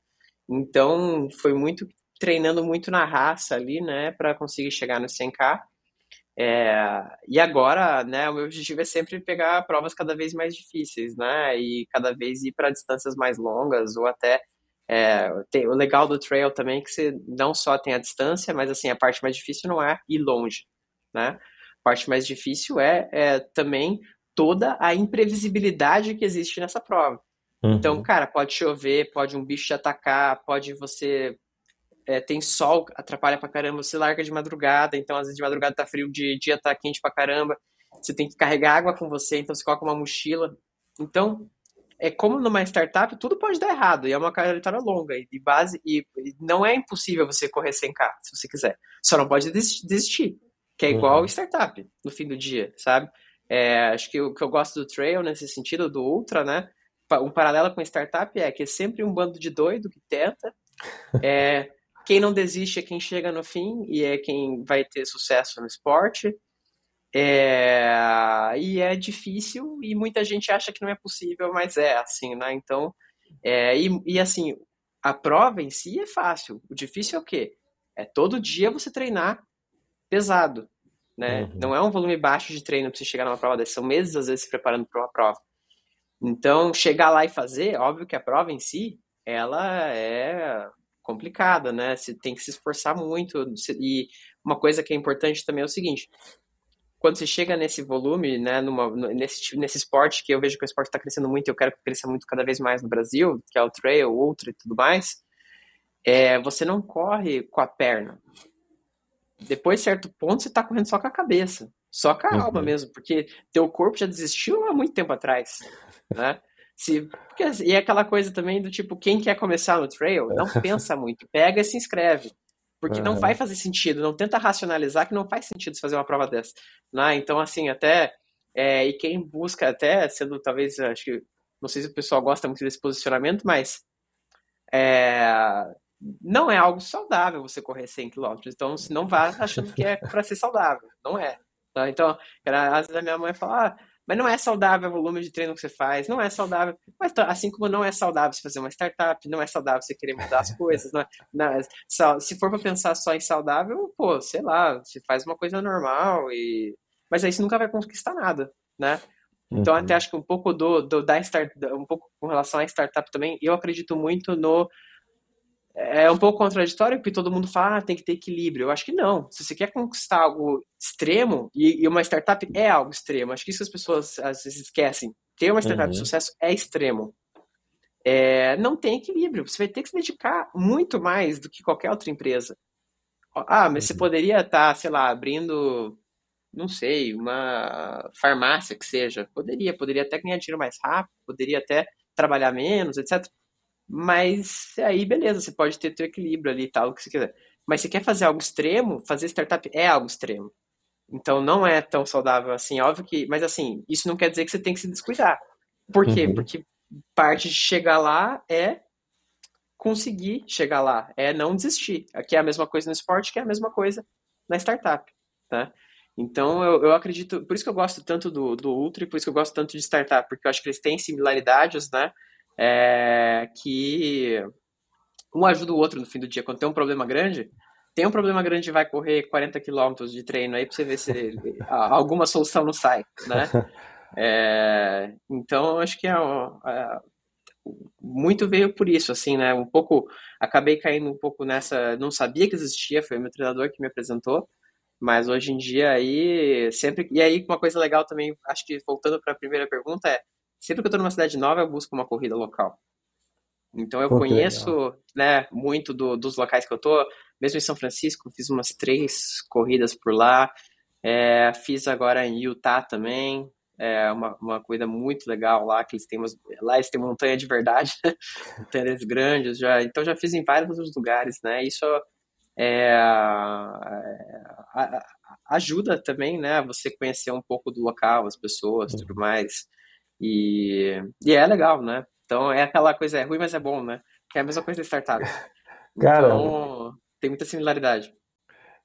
Então foi muito treinando muito na raça ali, né, para conseguir chegar no 100k. É, e agora, né, o meu objetivo é sempre pegar provas cada vez mais difíceis, né, e cada vez ir para distâncias mais longas ou até é, tem, o legal do trail também é que você não só tem a distância, mas assim a parte mais difícil não é ir longe, né? parte mais difícil é, é também toda a imprevisibilidade que existe nessa prova. Uhum. Então, cara, pode chover, pode um bicho te atacar, pode você. É, tem sol, atrapalha pra caramba, você larga de madrugada, então às vezes de madrugada tá frio, de dia tá quente pra caramba, você tem que carregar água com você, então você coloca uma mochila. Então, é como numa startup, tudo pode dar errado, e é uma trajetória longa, e de base, e não é impossível você correr sem k se você quiser. Só não pode desistir que é igual uhum. startup no fim do dia, sabe? É, acho que o que eu gosto do trail nesse sentido, do ultra, né? Um paralelo com startup é que é sempre um bando de doido que tenta. É, quem não desiste é quem chega no fim e é quem vai ter sucesso no esporte. É, e é difícil e muita gente acha que não é possível, mas é assim, né? Então, é, e, e assim, a prova em si é fácil. O difícil é o quê? É todo dia você treinar pesado, né? Uhum. Não é um volume baixo de treino para você chegar numa prova dessa. São meses, às vezes, se preparando para uma prova. Então, chegar lá e fazer, óbvio que a prova em si, ela é complicada, né? Você tem que se esforçar muito. E uma coisa que é importante também é o seguinte: quando você chega nesse volume, né, numa, nesse, nesse esporte, que eu vejo que o esporte está crescendo muito, eu quero que cresça muito cada vez mais no Brasil, que é o trail, o ultra e tudo mais, é, você não corre com a perna depois de certo ponto você tá correndo só com a cabeça, só com a uhum. alma mesmo, porque teu corpo já desistiu há muito tempo atrás, né? Se, porque, e é aquela coisa também do tipo, quem quer começar no trail, não pensa muito, pega e se inscreve. Porque não vai fazer sentido, não tenta racionalizar que não faz sentido fazer uma prova dessa. Né? Então, assim, até. É, e quem busca, até sendo talvez, acho que. Não sei se o pessoal gosta muito desse posicionamento, mas. É, não é algo saudável você correr 100 km. Então, se não vá achando que é para ser saudável. Não é. Tá? Então, às vezes a minha mãe fala, ah, mas não é saudável o volume de treino que você faz, não é saudável. Mas assim como não é saudável você fazer uma startup, não é saudável você querer mudar as coisas. Não é, não, é, se for para pensar só em saudável, pô, sei lá, você faz uma coisa normal e. Mas aí você nunca vai conquistar nada, né? Então, uhum. até acho que um pouco do, do da start, um pouco com relação à startup também, eu acredito muito no é um pouco contraditório, porque todo mundo fala, ah, tem que ter equilíbrio. Eu acho que não. Se você quer conquistar algo extremo, e, e uma startup é algo extremo, acho que isso as pessoas às vezes esquecem, ter uma startup uhum. de sucesso é extremo. É, não tem equilíbrio. Você vai ter que se dedicar muito mais do que qualquer outra empresa. Ah, mas você uhum. poderia estar, tá, sei lá, abrindo, não sei, uma farmácia que seja. Poderia, poderia até ganhar dinheiro mais rápido, poderia até trabalhar menos, etc. Mas aí, beleza, você pode ter teu equilíbrio ali e tal, o que você quiser. Mas se quer fazer algo extremo, fazer startup é algo extremo. Então não é tão saudável assim, óbvio que. Mas assim, isso não quer dizer que você tem que se descuidar. Por quê? Uhum. Porque parte de chegar lá é conseguir chegar lá, é não desistir. Aqui é a mesma coisa no esporte, que é a mesma coisa na startup, tá? Então, eu, eu acredito, por isso que eu gosto tanto do, do Ultra e por isso que eu gosto tanto de startup, porque eu acho que eles têm similaridades, né? É, que um ajuda o outro no fim do dia. Quando tem um problema grande, tem um problema grande vai correr 40 quilômetros de treino aí para você ver se alguma solução não sai, né? É, então, acho que é, é, muito veio por isso, assim, né? Um pouco, acabei caindo um pouco nessa, não sabia que existia, foi o meu treinador que me apresentou, mas hoje em dia aí, sempre, e aí uma coisa legal também, acho que voltando para a primeira pergunta é, sempre que eu estou numa cidade nova, eu busco uma corrida local. Então eu Pô, conheço, né, muito do, dos locais que eu tô, mesmo em São Francisco, fiz umas três corridas por lá, é, fiz agora em Utah também, é uma, uma corrida muito legal lá, que eles têm umas, lá eles têm montanha de verdade, montanhas grandes, já, então já fiz em vários outros lugares, né, isso é, é ajuda também, né, você conhecer um pouco do local, as pessoas, tudo mais, e, e é legal, né, então é aquela coisa, é ruim, mas é bom, né? Que é a mesma coisa da startup. Cara, então, tem muita similaridade.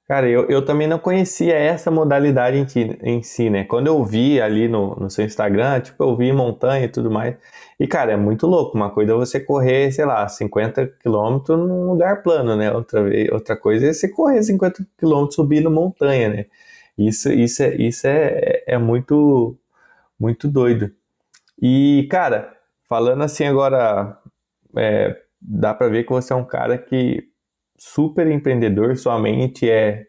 Cara, eu, eu também não conhecia essa modalidade em, ti, em si, né? Quando eu vi ali no, no seu Instagram, tipo, eu vi montanha e tudo mais. E, cara, é muito louco. Uma coisa é você correr, sei lá, 50 quilômetros num lugar plano, né? Outra, outra coisa é você correr 50 quilômetros subindo montanha, né? Isso, isso, é, isso é, é muito, muito doido. E, cara, Falando assim agora, é, dá para ver que você é um cara que super empreendedor, sua mente é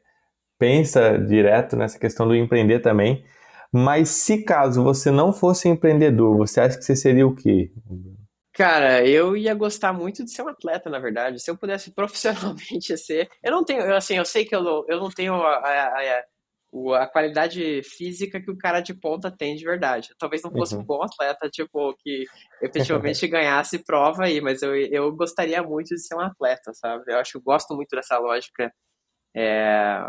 pensa direto nessa questão do empreender também. Mas se caso você não fosse empreendedor, você acha que você seria o quê? Cara, eu ia gostar muito de ser um atleta, na verdade. Se eu pudesse profissionalmente ser. Eu não tenho, assim, eu sei que eu não, eu não tenho a, a, a, a qualidade física que o cara de ponta tem de verdade. Talvez não fosse uhum. um bom atleta, tipo, que efetivamente ganhasse prova aí, mas eu, eu gostaria muito de ser um atleta, sabe? Eu acho que eu gosto muito dessa lógica é,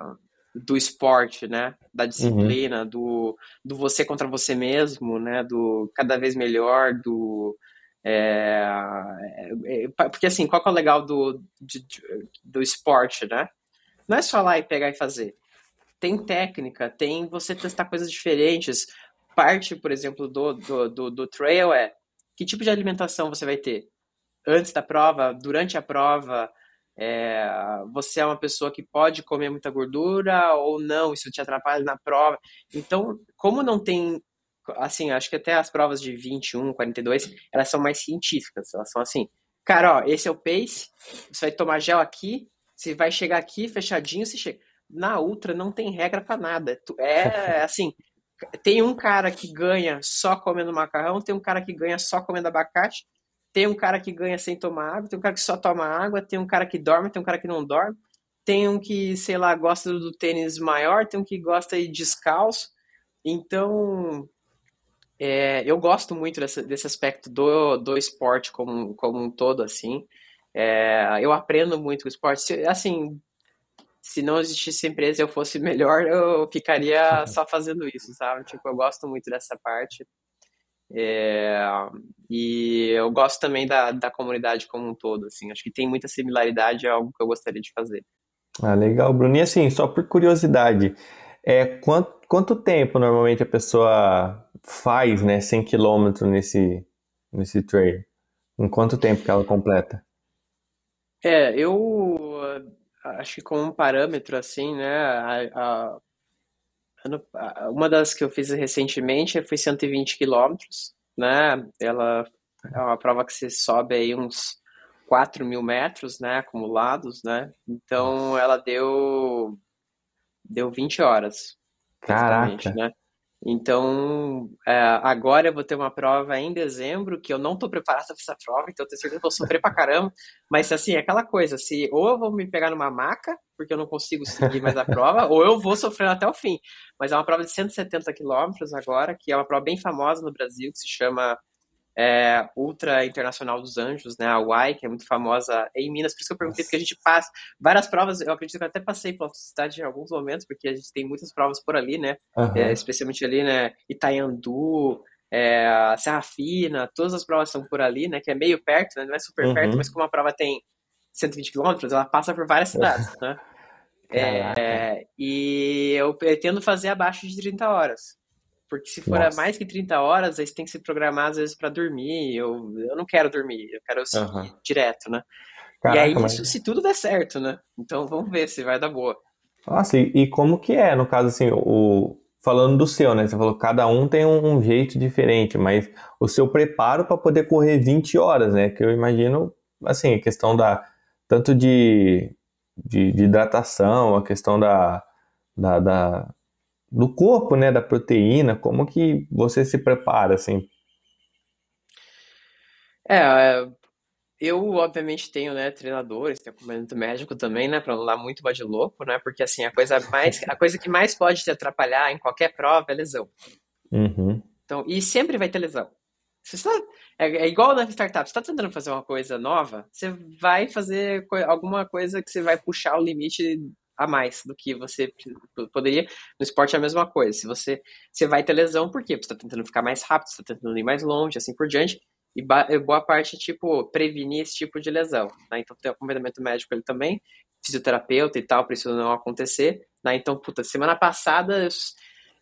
do esporte, né? Da disciplina, uhum. do, do você contra você mesmo, né? Do cada vez melhor, do. É, é, porque assim, qual que é o legal do, de, do esporte, né? Não é só lá e pegar e fazer tem técnica, tem você testar coisas diferentes. Parte, por exemplo, do, do, do, do trail é que tipo de alimentação você vai ter antes da prova, durante a prova. É, você é uma pessoa que pode comer muita gordura ou não, isso te atrapalha na prova. Então, como não tem, assim, acho que até as provas de 21, 42, elas são mais científicas, elas são assim, cara, ó, esse é o pace, você vai tomar gel aqui, você vai chegar aqui fechadinho, você chega na Ultra não tem regra para nada. É assim, tem um cara que ganha só comendo macarrão, tem um cara que ganha só comendo abacate, tem um cara que ganha sem tomar água, tem um cara que só toma água, tem um cara que dorme, tem um cara que não dorme, tem um que, sei lá, gosta do tênis maior, tem um que gosta de descalço. Então, é, eu gosto muito desse, desse aspecto do, do esporte como, como um todo, assim. É, eu aprendo muito com o esporte. Assim, se não existisse empresa e eu fosse melhor, eu ficaria só fazendo isso, sabe? Tipo, eu gosto muito dessa parte. É, e eu gosto também da, da comunidade como um todo, assim. Acho que tem muita similaridade, é algo que eu gostaria de fazer. Ah, legal, Bruno. E assim, só por curiosidade, é, quanto, quanto tempo normalmente a pessoa faz, né, 100 km nesse, nesse trail? Em quanto tempo que ela completa? É, eu acho que como um parâmetro, assim, né, a, a, uma das que eu fiz recentemente foi 120 quilômetros, né, ela é uma prova que você sobe aí uns 4 mil metros, né, acumulados, né, então ela deu, deu 20 horas. Caraca! Né? Então, é, agora eu vou ter uma prova em dezembro, que eu não estou preparado para essa prova, então eu tenho certeza que vou sofrer pra caramba. Mas, assim, é aquela coisa, se ou eu vou me pegar numa maca, porque eu não consigo seguir mais a prova, ou eu vou sofrer até o fim. Mas é uma prova de 170 quilômetros agora, que é uma prova bem famosa no Brasil, que se chama é, Ultra Internacional dos Anjos, né, a UAI, que é muito famosa em Minas, por isso que eu perguntei, porque a gente passa várias provas, eu acredito que eu até passei pela cidade em alguns momentos, porque a gente tem muitas provas por ali, né, uhum. é, especialmente ali, né, Itaiandu, é, Serra Fina, todas as provas são por ali, né, que é meio perto, né, não é super uhum. perto, mas como a prova tem 120 quilômetros, ela passa por várias cidades, né, é, e eu pretendo fazer abaixo de 30 horas. Porque se for Nossa. mais que 30 horas, aí você tem que se programar às vezes para dormir. Eu, eu não quero dormir, eu quero seguir uhum. direto, né? Caraca, e aí, mas... isso se tudo der certo, né? Então vamos ver se vai dar boa. Nossa, e, e como que é, no caso, assim, o, falando do seu, né? Você falou cada um tem um, um jeito diferente, mas o seu preparo para poder correr 20 horas, né? Que eu imagino, assim, a questão da tanto de, de, de hidratação, a questão da, da, da, do corpo, né, da proteína, como que você se prepara, assim? É, eu obviamente tenho, né, treinadores, tenho acompanhamento médico também, né, para não dar muito de louco, né, porque assim, a coisa mais, a coisa que mais pode te atrapalhar em qualquer prova é lesão. Uhum. Então, e sempre vai ter lesão. Você tá, é, é, igual na startup, você está tentando fazer uma coisa nova, você vai fazer alguma coisa que você vai puxar o limite a mais do que você poderia. No esporte é a mesma coisa. Se você, você vai ter lesão, por quê? Porque você está tentando ficar mais rápido, você está tentando ir mais longe, assim por diante. E boa parte, tipo, prevenir esse tipo de lesão. Né? Então, tem acompanhamento médico ele também, fisioterapeuta e tal, para isso não acontecer. Né? Então, puta, semana passada eu,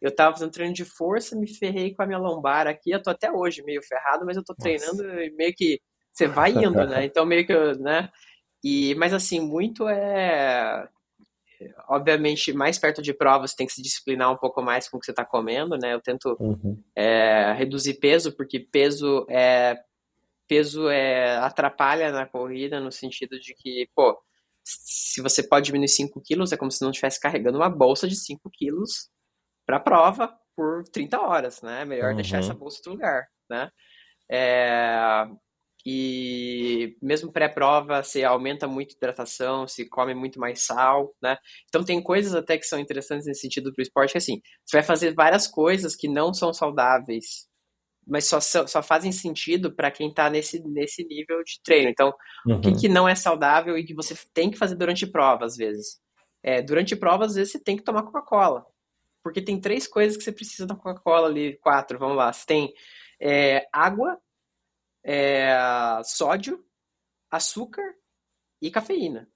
eu tava fazendo treino de força, me ferrei com a minha lombar aqui. Eu tô até hoje meio ferrado, mas eu tô treinando e meio que você vai indo, né? Então, meio que, né? E, mas assim, muito é obviamente, mais perto de provas, tem que se disciplinar um pouco mais com o que você está comendo, né? Eu tento uhum. é, reduzir peso, porque peso é peso é atrapalha na corrida no sentido de que, pô, se você pode diminuir 5 quilos, é como se não estivesse carregando uma bolsa de 5 quilos para a prova por 30 horas, né? É melhor uhum. deixar essa bolsa em outro lugar, né? É, e mesmo pré-prova você aumenta muito a hidratação, se come muito mais sal, né? Então tem coisas até que são interessantes nesse sentido para o esporte, que assim, você vai fazer várias coisas que não são saudáveis, mas só, só fazem sentido para quem está nesse, nesse nível de treino. Então, uhum. o que, uhum. que não é saudável e que você tem que fazer durante prova, às vezes? É, durante prova, às vezes, você tem que tomar Coca-Cola. Porque tem três coisas que você precisa da Coca-Cola ali, quatro, vamos lá. Você tem é, água, é, sódio, açúcar e cafeína.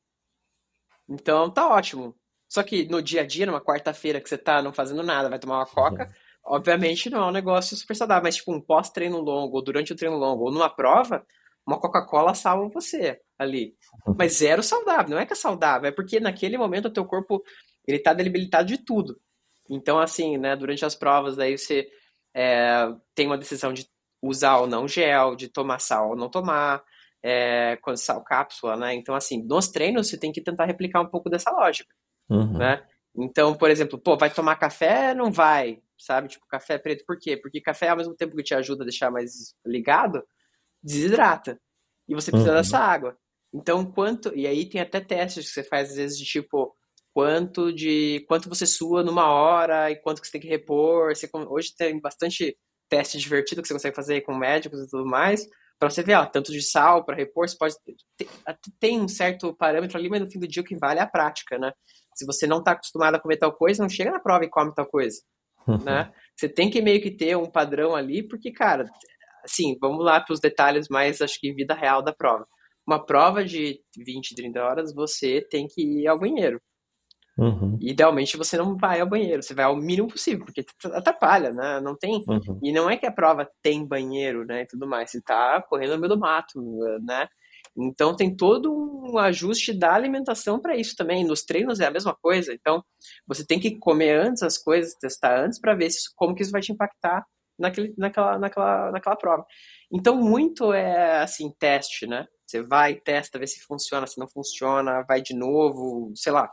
Então tá ótimo. Só que no dia a dia, numa quarta-feira que você tá não fazendo nada, vai tomar uma coca, uhum. obviamente não é um negócio super saudável, mas tipo um pós-treino longo, ou durante o treino longo, ou numa prova, uma Coca-Cola salva você ali. Uhum. Mas zero saudável, não é que é saudável, é porque naquele momento o teu corpo, ele tá debilitado de tudo. Então assim, né, durante as provas, daí você é, tem uma decisão de usar ou não gel, de tomar sal ou não tomar, é, quando sal cápsula, né? Então, assim, nos treinos você tem que tentar replicar um pouco dessa lógica, uhum. né? Então, por exemplo, pô, vai tomar café? Não vai, sabe? Tipo, café preto, por quê? Porque café, ao mesmo tempo que te ajuda a deixar mais ligado, desidrata. E você precisa uhum. dessa água. Então, quanto. E aí tem até testes que você faz, às vezes, de tipo, quanto de. quanto você sua numa hora e quanto que você tem que repor. Você, hoje tem bastante teste divertido que você consegue fazer com médicos e tudo mais, para você ver, ó, tanto de sal para repor, você pode ter, tem um certo parâmetro ali, mas no fim do dia o que vale é a prática, né? Se você não está acostumado a comer tal coisa, não chega na prova e come tal coisa, uhum. né? Você tem que meio que ter um padrão ali, porque, cara, assim, vamos lá para os detalhes mais, acho que, vida real da prova. Uma prova de 20, 30 horas, você tem que ir ao banheiro. Uhum. Idealmente você não vai ao banheiro, você vai ao mínimo possível, porque atrapalha, né? Não tem. Uhum. E não é que a prova tem banheiro, né? E tudo mais. Você tá correndo no meio do mato, né? Então tem todo um ajuste da alimentação para isso também. Nos treinos é a mesma coisa. Então você tem que comer antes as coisas, testar antes para ver se, como que isso vai te impactar naquele, naquela, naquela, naquela prova. Então muito é assim teste, né? Você vai, testa, vê se funciona, se não funciona, vai de novo, sei lá.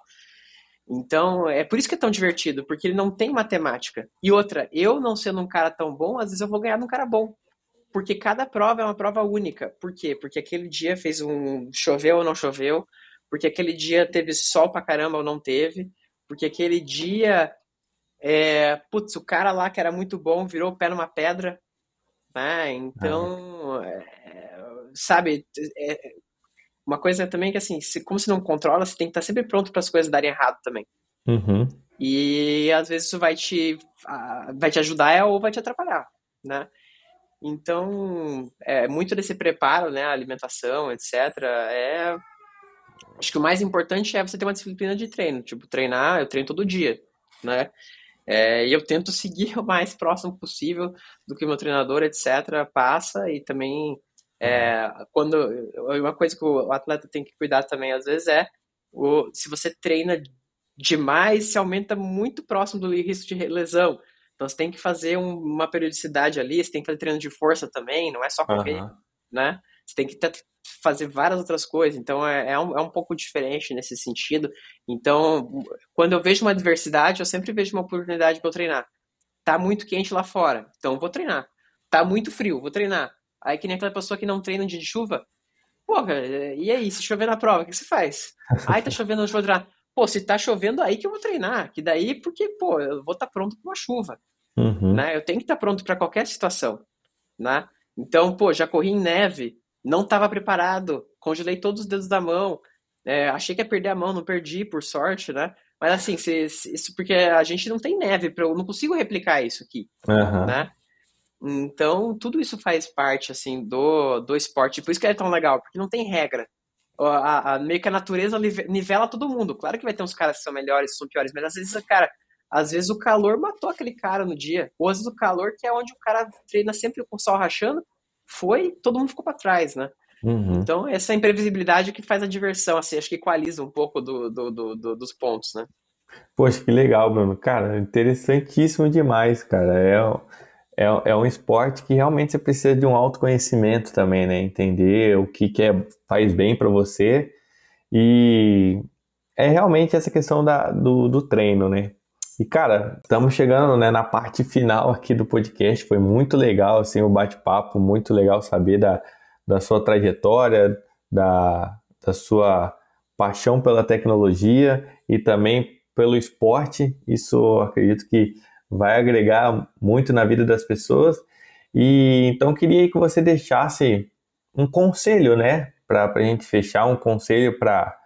Então, é por isso que é tão divertido, porque ele não tem matemática. E outra, eu não sendo um cara tão bom, às vezes eu vou ganhar de um cara bom. Porque cada prova é uma prova única. Por quê? Porque aquele dia fez um choveu ou não choveu, porque aquele dia teve sol pra caramba ou não teve, porque aquele dia é, putz, o cara lá que era muito bom virou o pé numa pedra, né? Então, ah. é, sabe, é, uma coisa também que assim, se, como você não controla, você tem que estar sempre pronto para as coisas darem errado também. Uhum. E às vezes isso vai te, vai te ajudar ou vai te atrapalhar, né? Então, é, muito desse preparo, né, alimentação, etc, é acho que o mais importante é você ter uma disciplina de treino, tipo, treinar, eu treino todo dia, né? É, e eu tento seguir o mais próximo possível do que o meu treinador, etc, passa e também é, quando uma coisa que o atleta tem que cuidar também às vezes é o, se você treina demais, se aumenta muito próximo do risco de lesão. Então você tem que fazer um, uma periodicidade ali, você tem que fazer treino de força também, não é só correr, uhum. né? Você tem que fazer várias outras coisas, então é, é, um, é um pouco diferente nesse sentido. Então, quando eu vejo uma adversidade, eu sempre vejo uma oportunidade para eu treinar. Tá muito quente lá fora, então vou treinar. Tá muito frio, vou treinar. Aí que nem aquela pessoa que não treina dia de chuva, porra, e aí, se chover na prova, o que você faz? Aí tá chovendo, eu vou treinar. Pô, se tá chovendo aí que eu vou treinar, que daí, porque, pô, eu vou estar tá pronto para uma chuva. Uhum. Né? Eu tenho que estar tá pronto para qualquer situação, né? Então, pô, já corri em neve, não estava preparado, congelei todos os dedos da mão, é, achei que ia perder a mão, não perdi, por sorte, né? Mas assim, se, se, isso porque a gente não tem neve, eu não consigo replicar isso aqui, uhum. né? Então, tudo isso faz parte, assim, do, do esporte. Por isso que é tão legal, porque não tem regra. A, a, meio que a natureza nivela todo mundo. Claro que vai ter uns caras que são melhores, que são piores, mas às vezes, cara, às vezes o calor matou aquele cara no dia. Ou às vezes o calor, que é onde o cara treina sempre com o sol rachando, foi, todo mundo ficou para trás, né? Uhum. Então, essa imprevisibilidade que faz a diversão, assim, acho que equaliza um pouco do, do, do, do, dos pontos, né? Poxa, que legal, Bruno. Cara, interessantíssimo demais, cara. É, é, é um esporte que realmente você precisa de um autoconhecimento também, né? Entender o que, que é, faz bem para você. E é realmente essa questão da, do, do treino, né? E cara, estamos chegando né, na parte final aqui do podcast. Foi muito legal assim, o bate-papo, muito legal saber da, da sua trajetória, da, da sua paixão pela tecnologia e também pelo esporte. Isso acredito que vai agregar muito na vida das pessoas. E então queria que você deixasse um conselho, né, para a gente fechar, um conselho para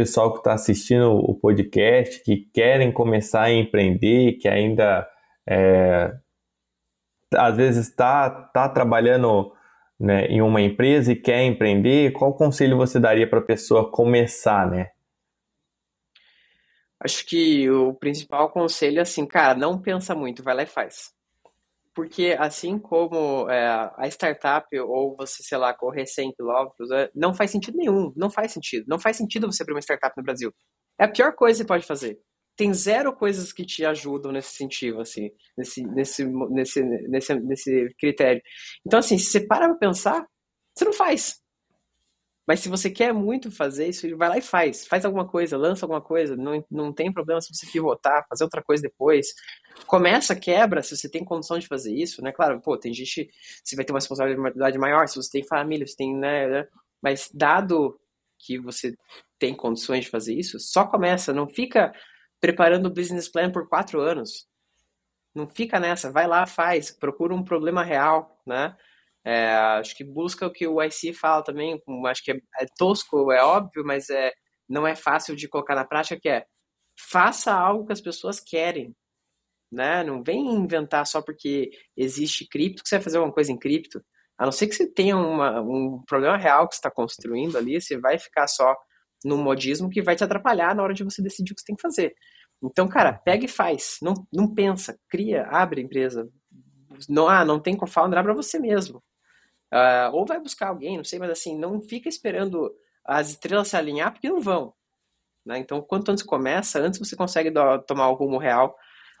pessoal que está assistindo o podcast, que querem começar a empreender, que ainda é, às vezes está tá trabalhando né, em uma empresa e quer empreender, qual conselho você daria para a pessoa começar, né? Acho que o principal conselho é assim, cara, não pensa muito, vai lá e faz. Porque assim como é, a startup ou você, sei lá, correr 100 quilômetros, é, não faz sentido nenhum. Não faz sentido. Não faz sentido você abrir uma startup no Brasil. É a pior coisa que você pode fazer. Tem zero coisas que te ajudam nesse sentido, assim, nesse, nesse, nesse, nesse, nesse critério. Então, assim, se você para pra pensar, você não faz. Mas se você quer muito fazer isso, vai lá e faz. Faz alguma coisa, lança alguma coisa. Não, não tem problema se você pivotar, fazer outra coisa depois. Começa, quebra, se você tem condição de fazer isso, né? Claro, pô, tem gente, você vai ter uma responsabilidade maior, se você tem família, você tem, né? né? Mas dado que você tem condições de fazer isso, só começa. Não fica preparando o business plan por quatro anos. Não fica nessa. Vai lá, faz. Procura um problema real, né? É, acho que busca o que o IC fala também, acho que é, é, tosco, é óbvio, mas é, não é fácil de colocar na prática, que é faça algo que as pessoas querem, né? Não vem inventar só porque existe cripto que você vai fazer alguma coisa em cripto. A não ser que você tenha uma, um problema real que você está construindo ali, você vai ficar só no modismo que vai te atrapalhar na hora de você decidir o que você tem que fazer. Então, cara, pega e faz. Não, não pensa, cria, abre a empresa. Não, ah, não tem co-founder, abra você mesmo. Uh, ou vai buscar alguém, não sei, mas assim, não fica esperando as estrelas se alinhar, porque não vão. Né? Então, quanto antes começa, antes você consegue do, tomar o rumo real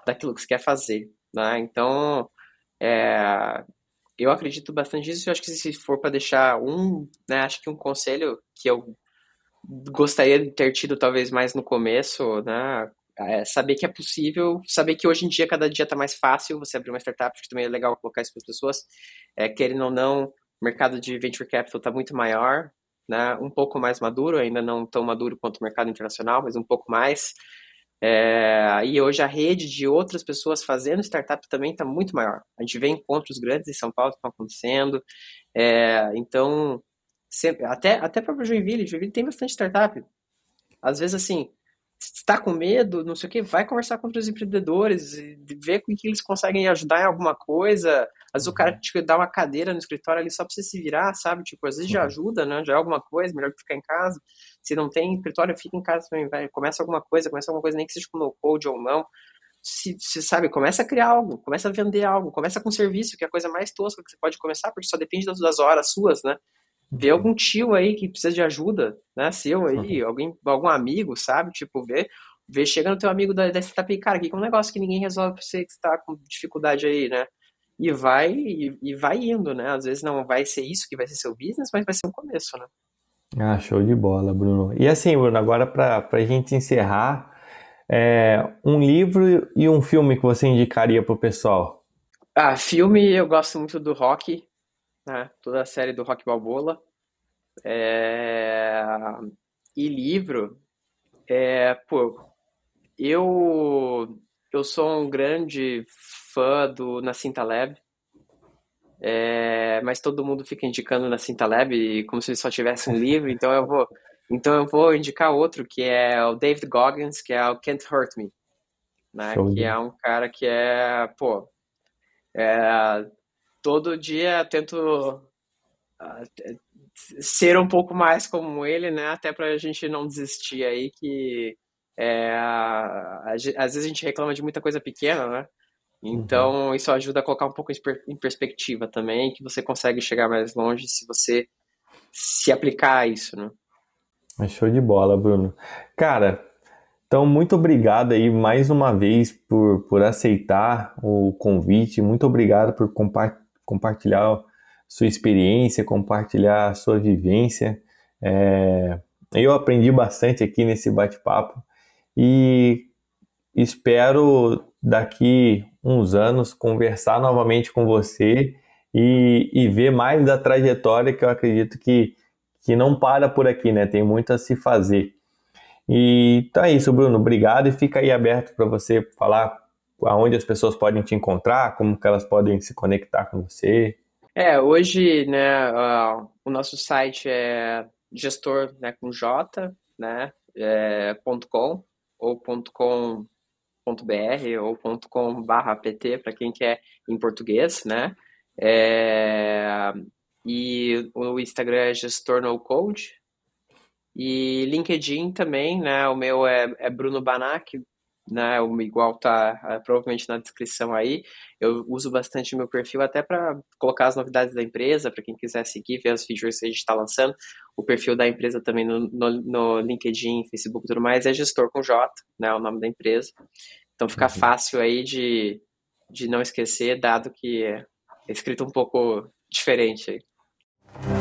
daquilo que você quer fazer. Né? Então, é, eu acredito bastante nisso. Eu acho que se for para deixar um, né, acho que um conselho que eu gostaria de ter tido talvez mais no começo, né? É, saber que é possível, saber que hoje em dia cada dia está mais fácil você abrir uma startup, acho que também é legal colocar isso para as pessoas, é, querendo ou não, o mercado de venture capital está muito maior, né, um pouco mais maduro, ainda não tão maduro quanto o mercado internacional, mas um pouco mais. É, e hoje a rede de outras pessoas fazendo startup também está muito maior. A gente vê encontros grandes em São Paulo que estão acontecendo. É, então, sempre, até, até para o Joinville, Joinville tem bastante startup. Às vezes, assim, está com medo, não sei o que, vai conversar com outros empreendedores, ver com que eles conseguem ajudar em alguma coisa. Às vezes o cara uhum. te dá uma cadeira no escritório ali só para você se virar, sabe? Tipo, às vezes já uhum. ajuda, né? Já é alguma coisa, melhor que ficar em casa. Se não tem escritório, fica em casa também, vai. Começa alguma coisa, começa alguma coisa, nem que seja com no code ou não. Se, se sabe, começa a criar algo, começa a vender algo, começa com serviço, que é a coisa mais tosca que você pode começar, porque só depende das horas suas, né? Vê algum tio aí que precisa de ajuda, né? Seu aí, uhum. alguém, algum amigo, sabe? Tipo, vê, vê chega no teu amigo da, da startup cara, aqui é um negócio que ninguém resolve pra você que está com dificuldade aí, né? E vai, e, e, vai indo, né? Às vezes não vai ser isso que vai ser seu business, mas vai ser um começo, né? Ah, show de bola, Bruno. E assim, Bruno, agora para a gente encerrar, é, um livro e um filme que você indicaria pro pessoal? Ah, filme eu gosto muito do Rock, né? Toda a série do Rock Balboa. É... E livro, é, pô, eu eu sou um grande fã do Nassim Taleb, é, mas todo mundo fica indicando Nassim Taleb como se só tivesse um livro, então eu vou então eu vou indicar outro que é o David Goggins, que é o Can't Hurt Me, né? Que é um cara que é, pô, é, todo dia tento uh, ser um pouco mais como ele, né? Até para a gente não desistir aí que é, às vezes a gente reclama de muita coisa pequena, né? Então uhum. isso ajuda a colocar um pouco em perspectiva também, que você consegue chegar mais longe se você se aplicar a isso, né? Show de bola, Bruno. Cara, então, muito obrigado aí mais uma vez por, por aceitar o convite. Muito obrigado por compa compartilhar sua experiência, compartilhar sua vivência. É, eu aprendi bastante aqui nesse bate-papo e espero daqui uns anos conversar novamente com você e, e ver mais da trajetória que eu acredito que, que não para por aqui, né? Tem muito a se fazer. E então é isso, Bruno. Obrigado e fica aí aberto para você falar aonde as pessoas podem te encontrar, como que elas podem se conectar com você. É, hoje, né, uh, o nosso site é gestor, né, com J, né, é, .com ou .com.br ou .com barra pt para quem quer em português, né, é, e o Instagram é gestor no code, e LinkedIn também, né? O meu é, é Bruno Banac, né? O igual tá é, provavelmente na descrição aí. Eu uso bastante meu perfil até para colocar as novidades da empresa, para quem quiser seguir, ver as features que a gente está lançando. O perfil da empresa também no, no, no LinkedIn, Facebook e tudo mais é gestor com J, né? O nome da empresa. Então fica uhum. fácil aí de, de não esquecer, dado que é escrito um pouco diferente aí.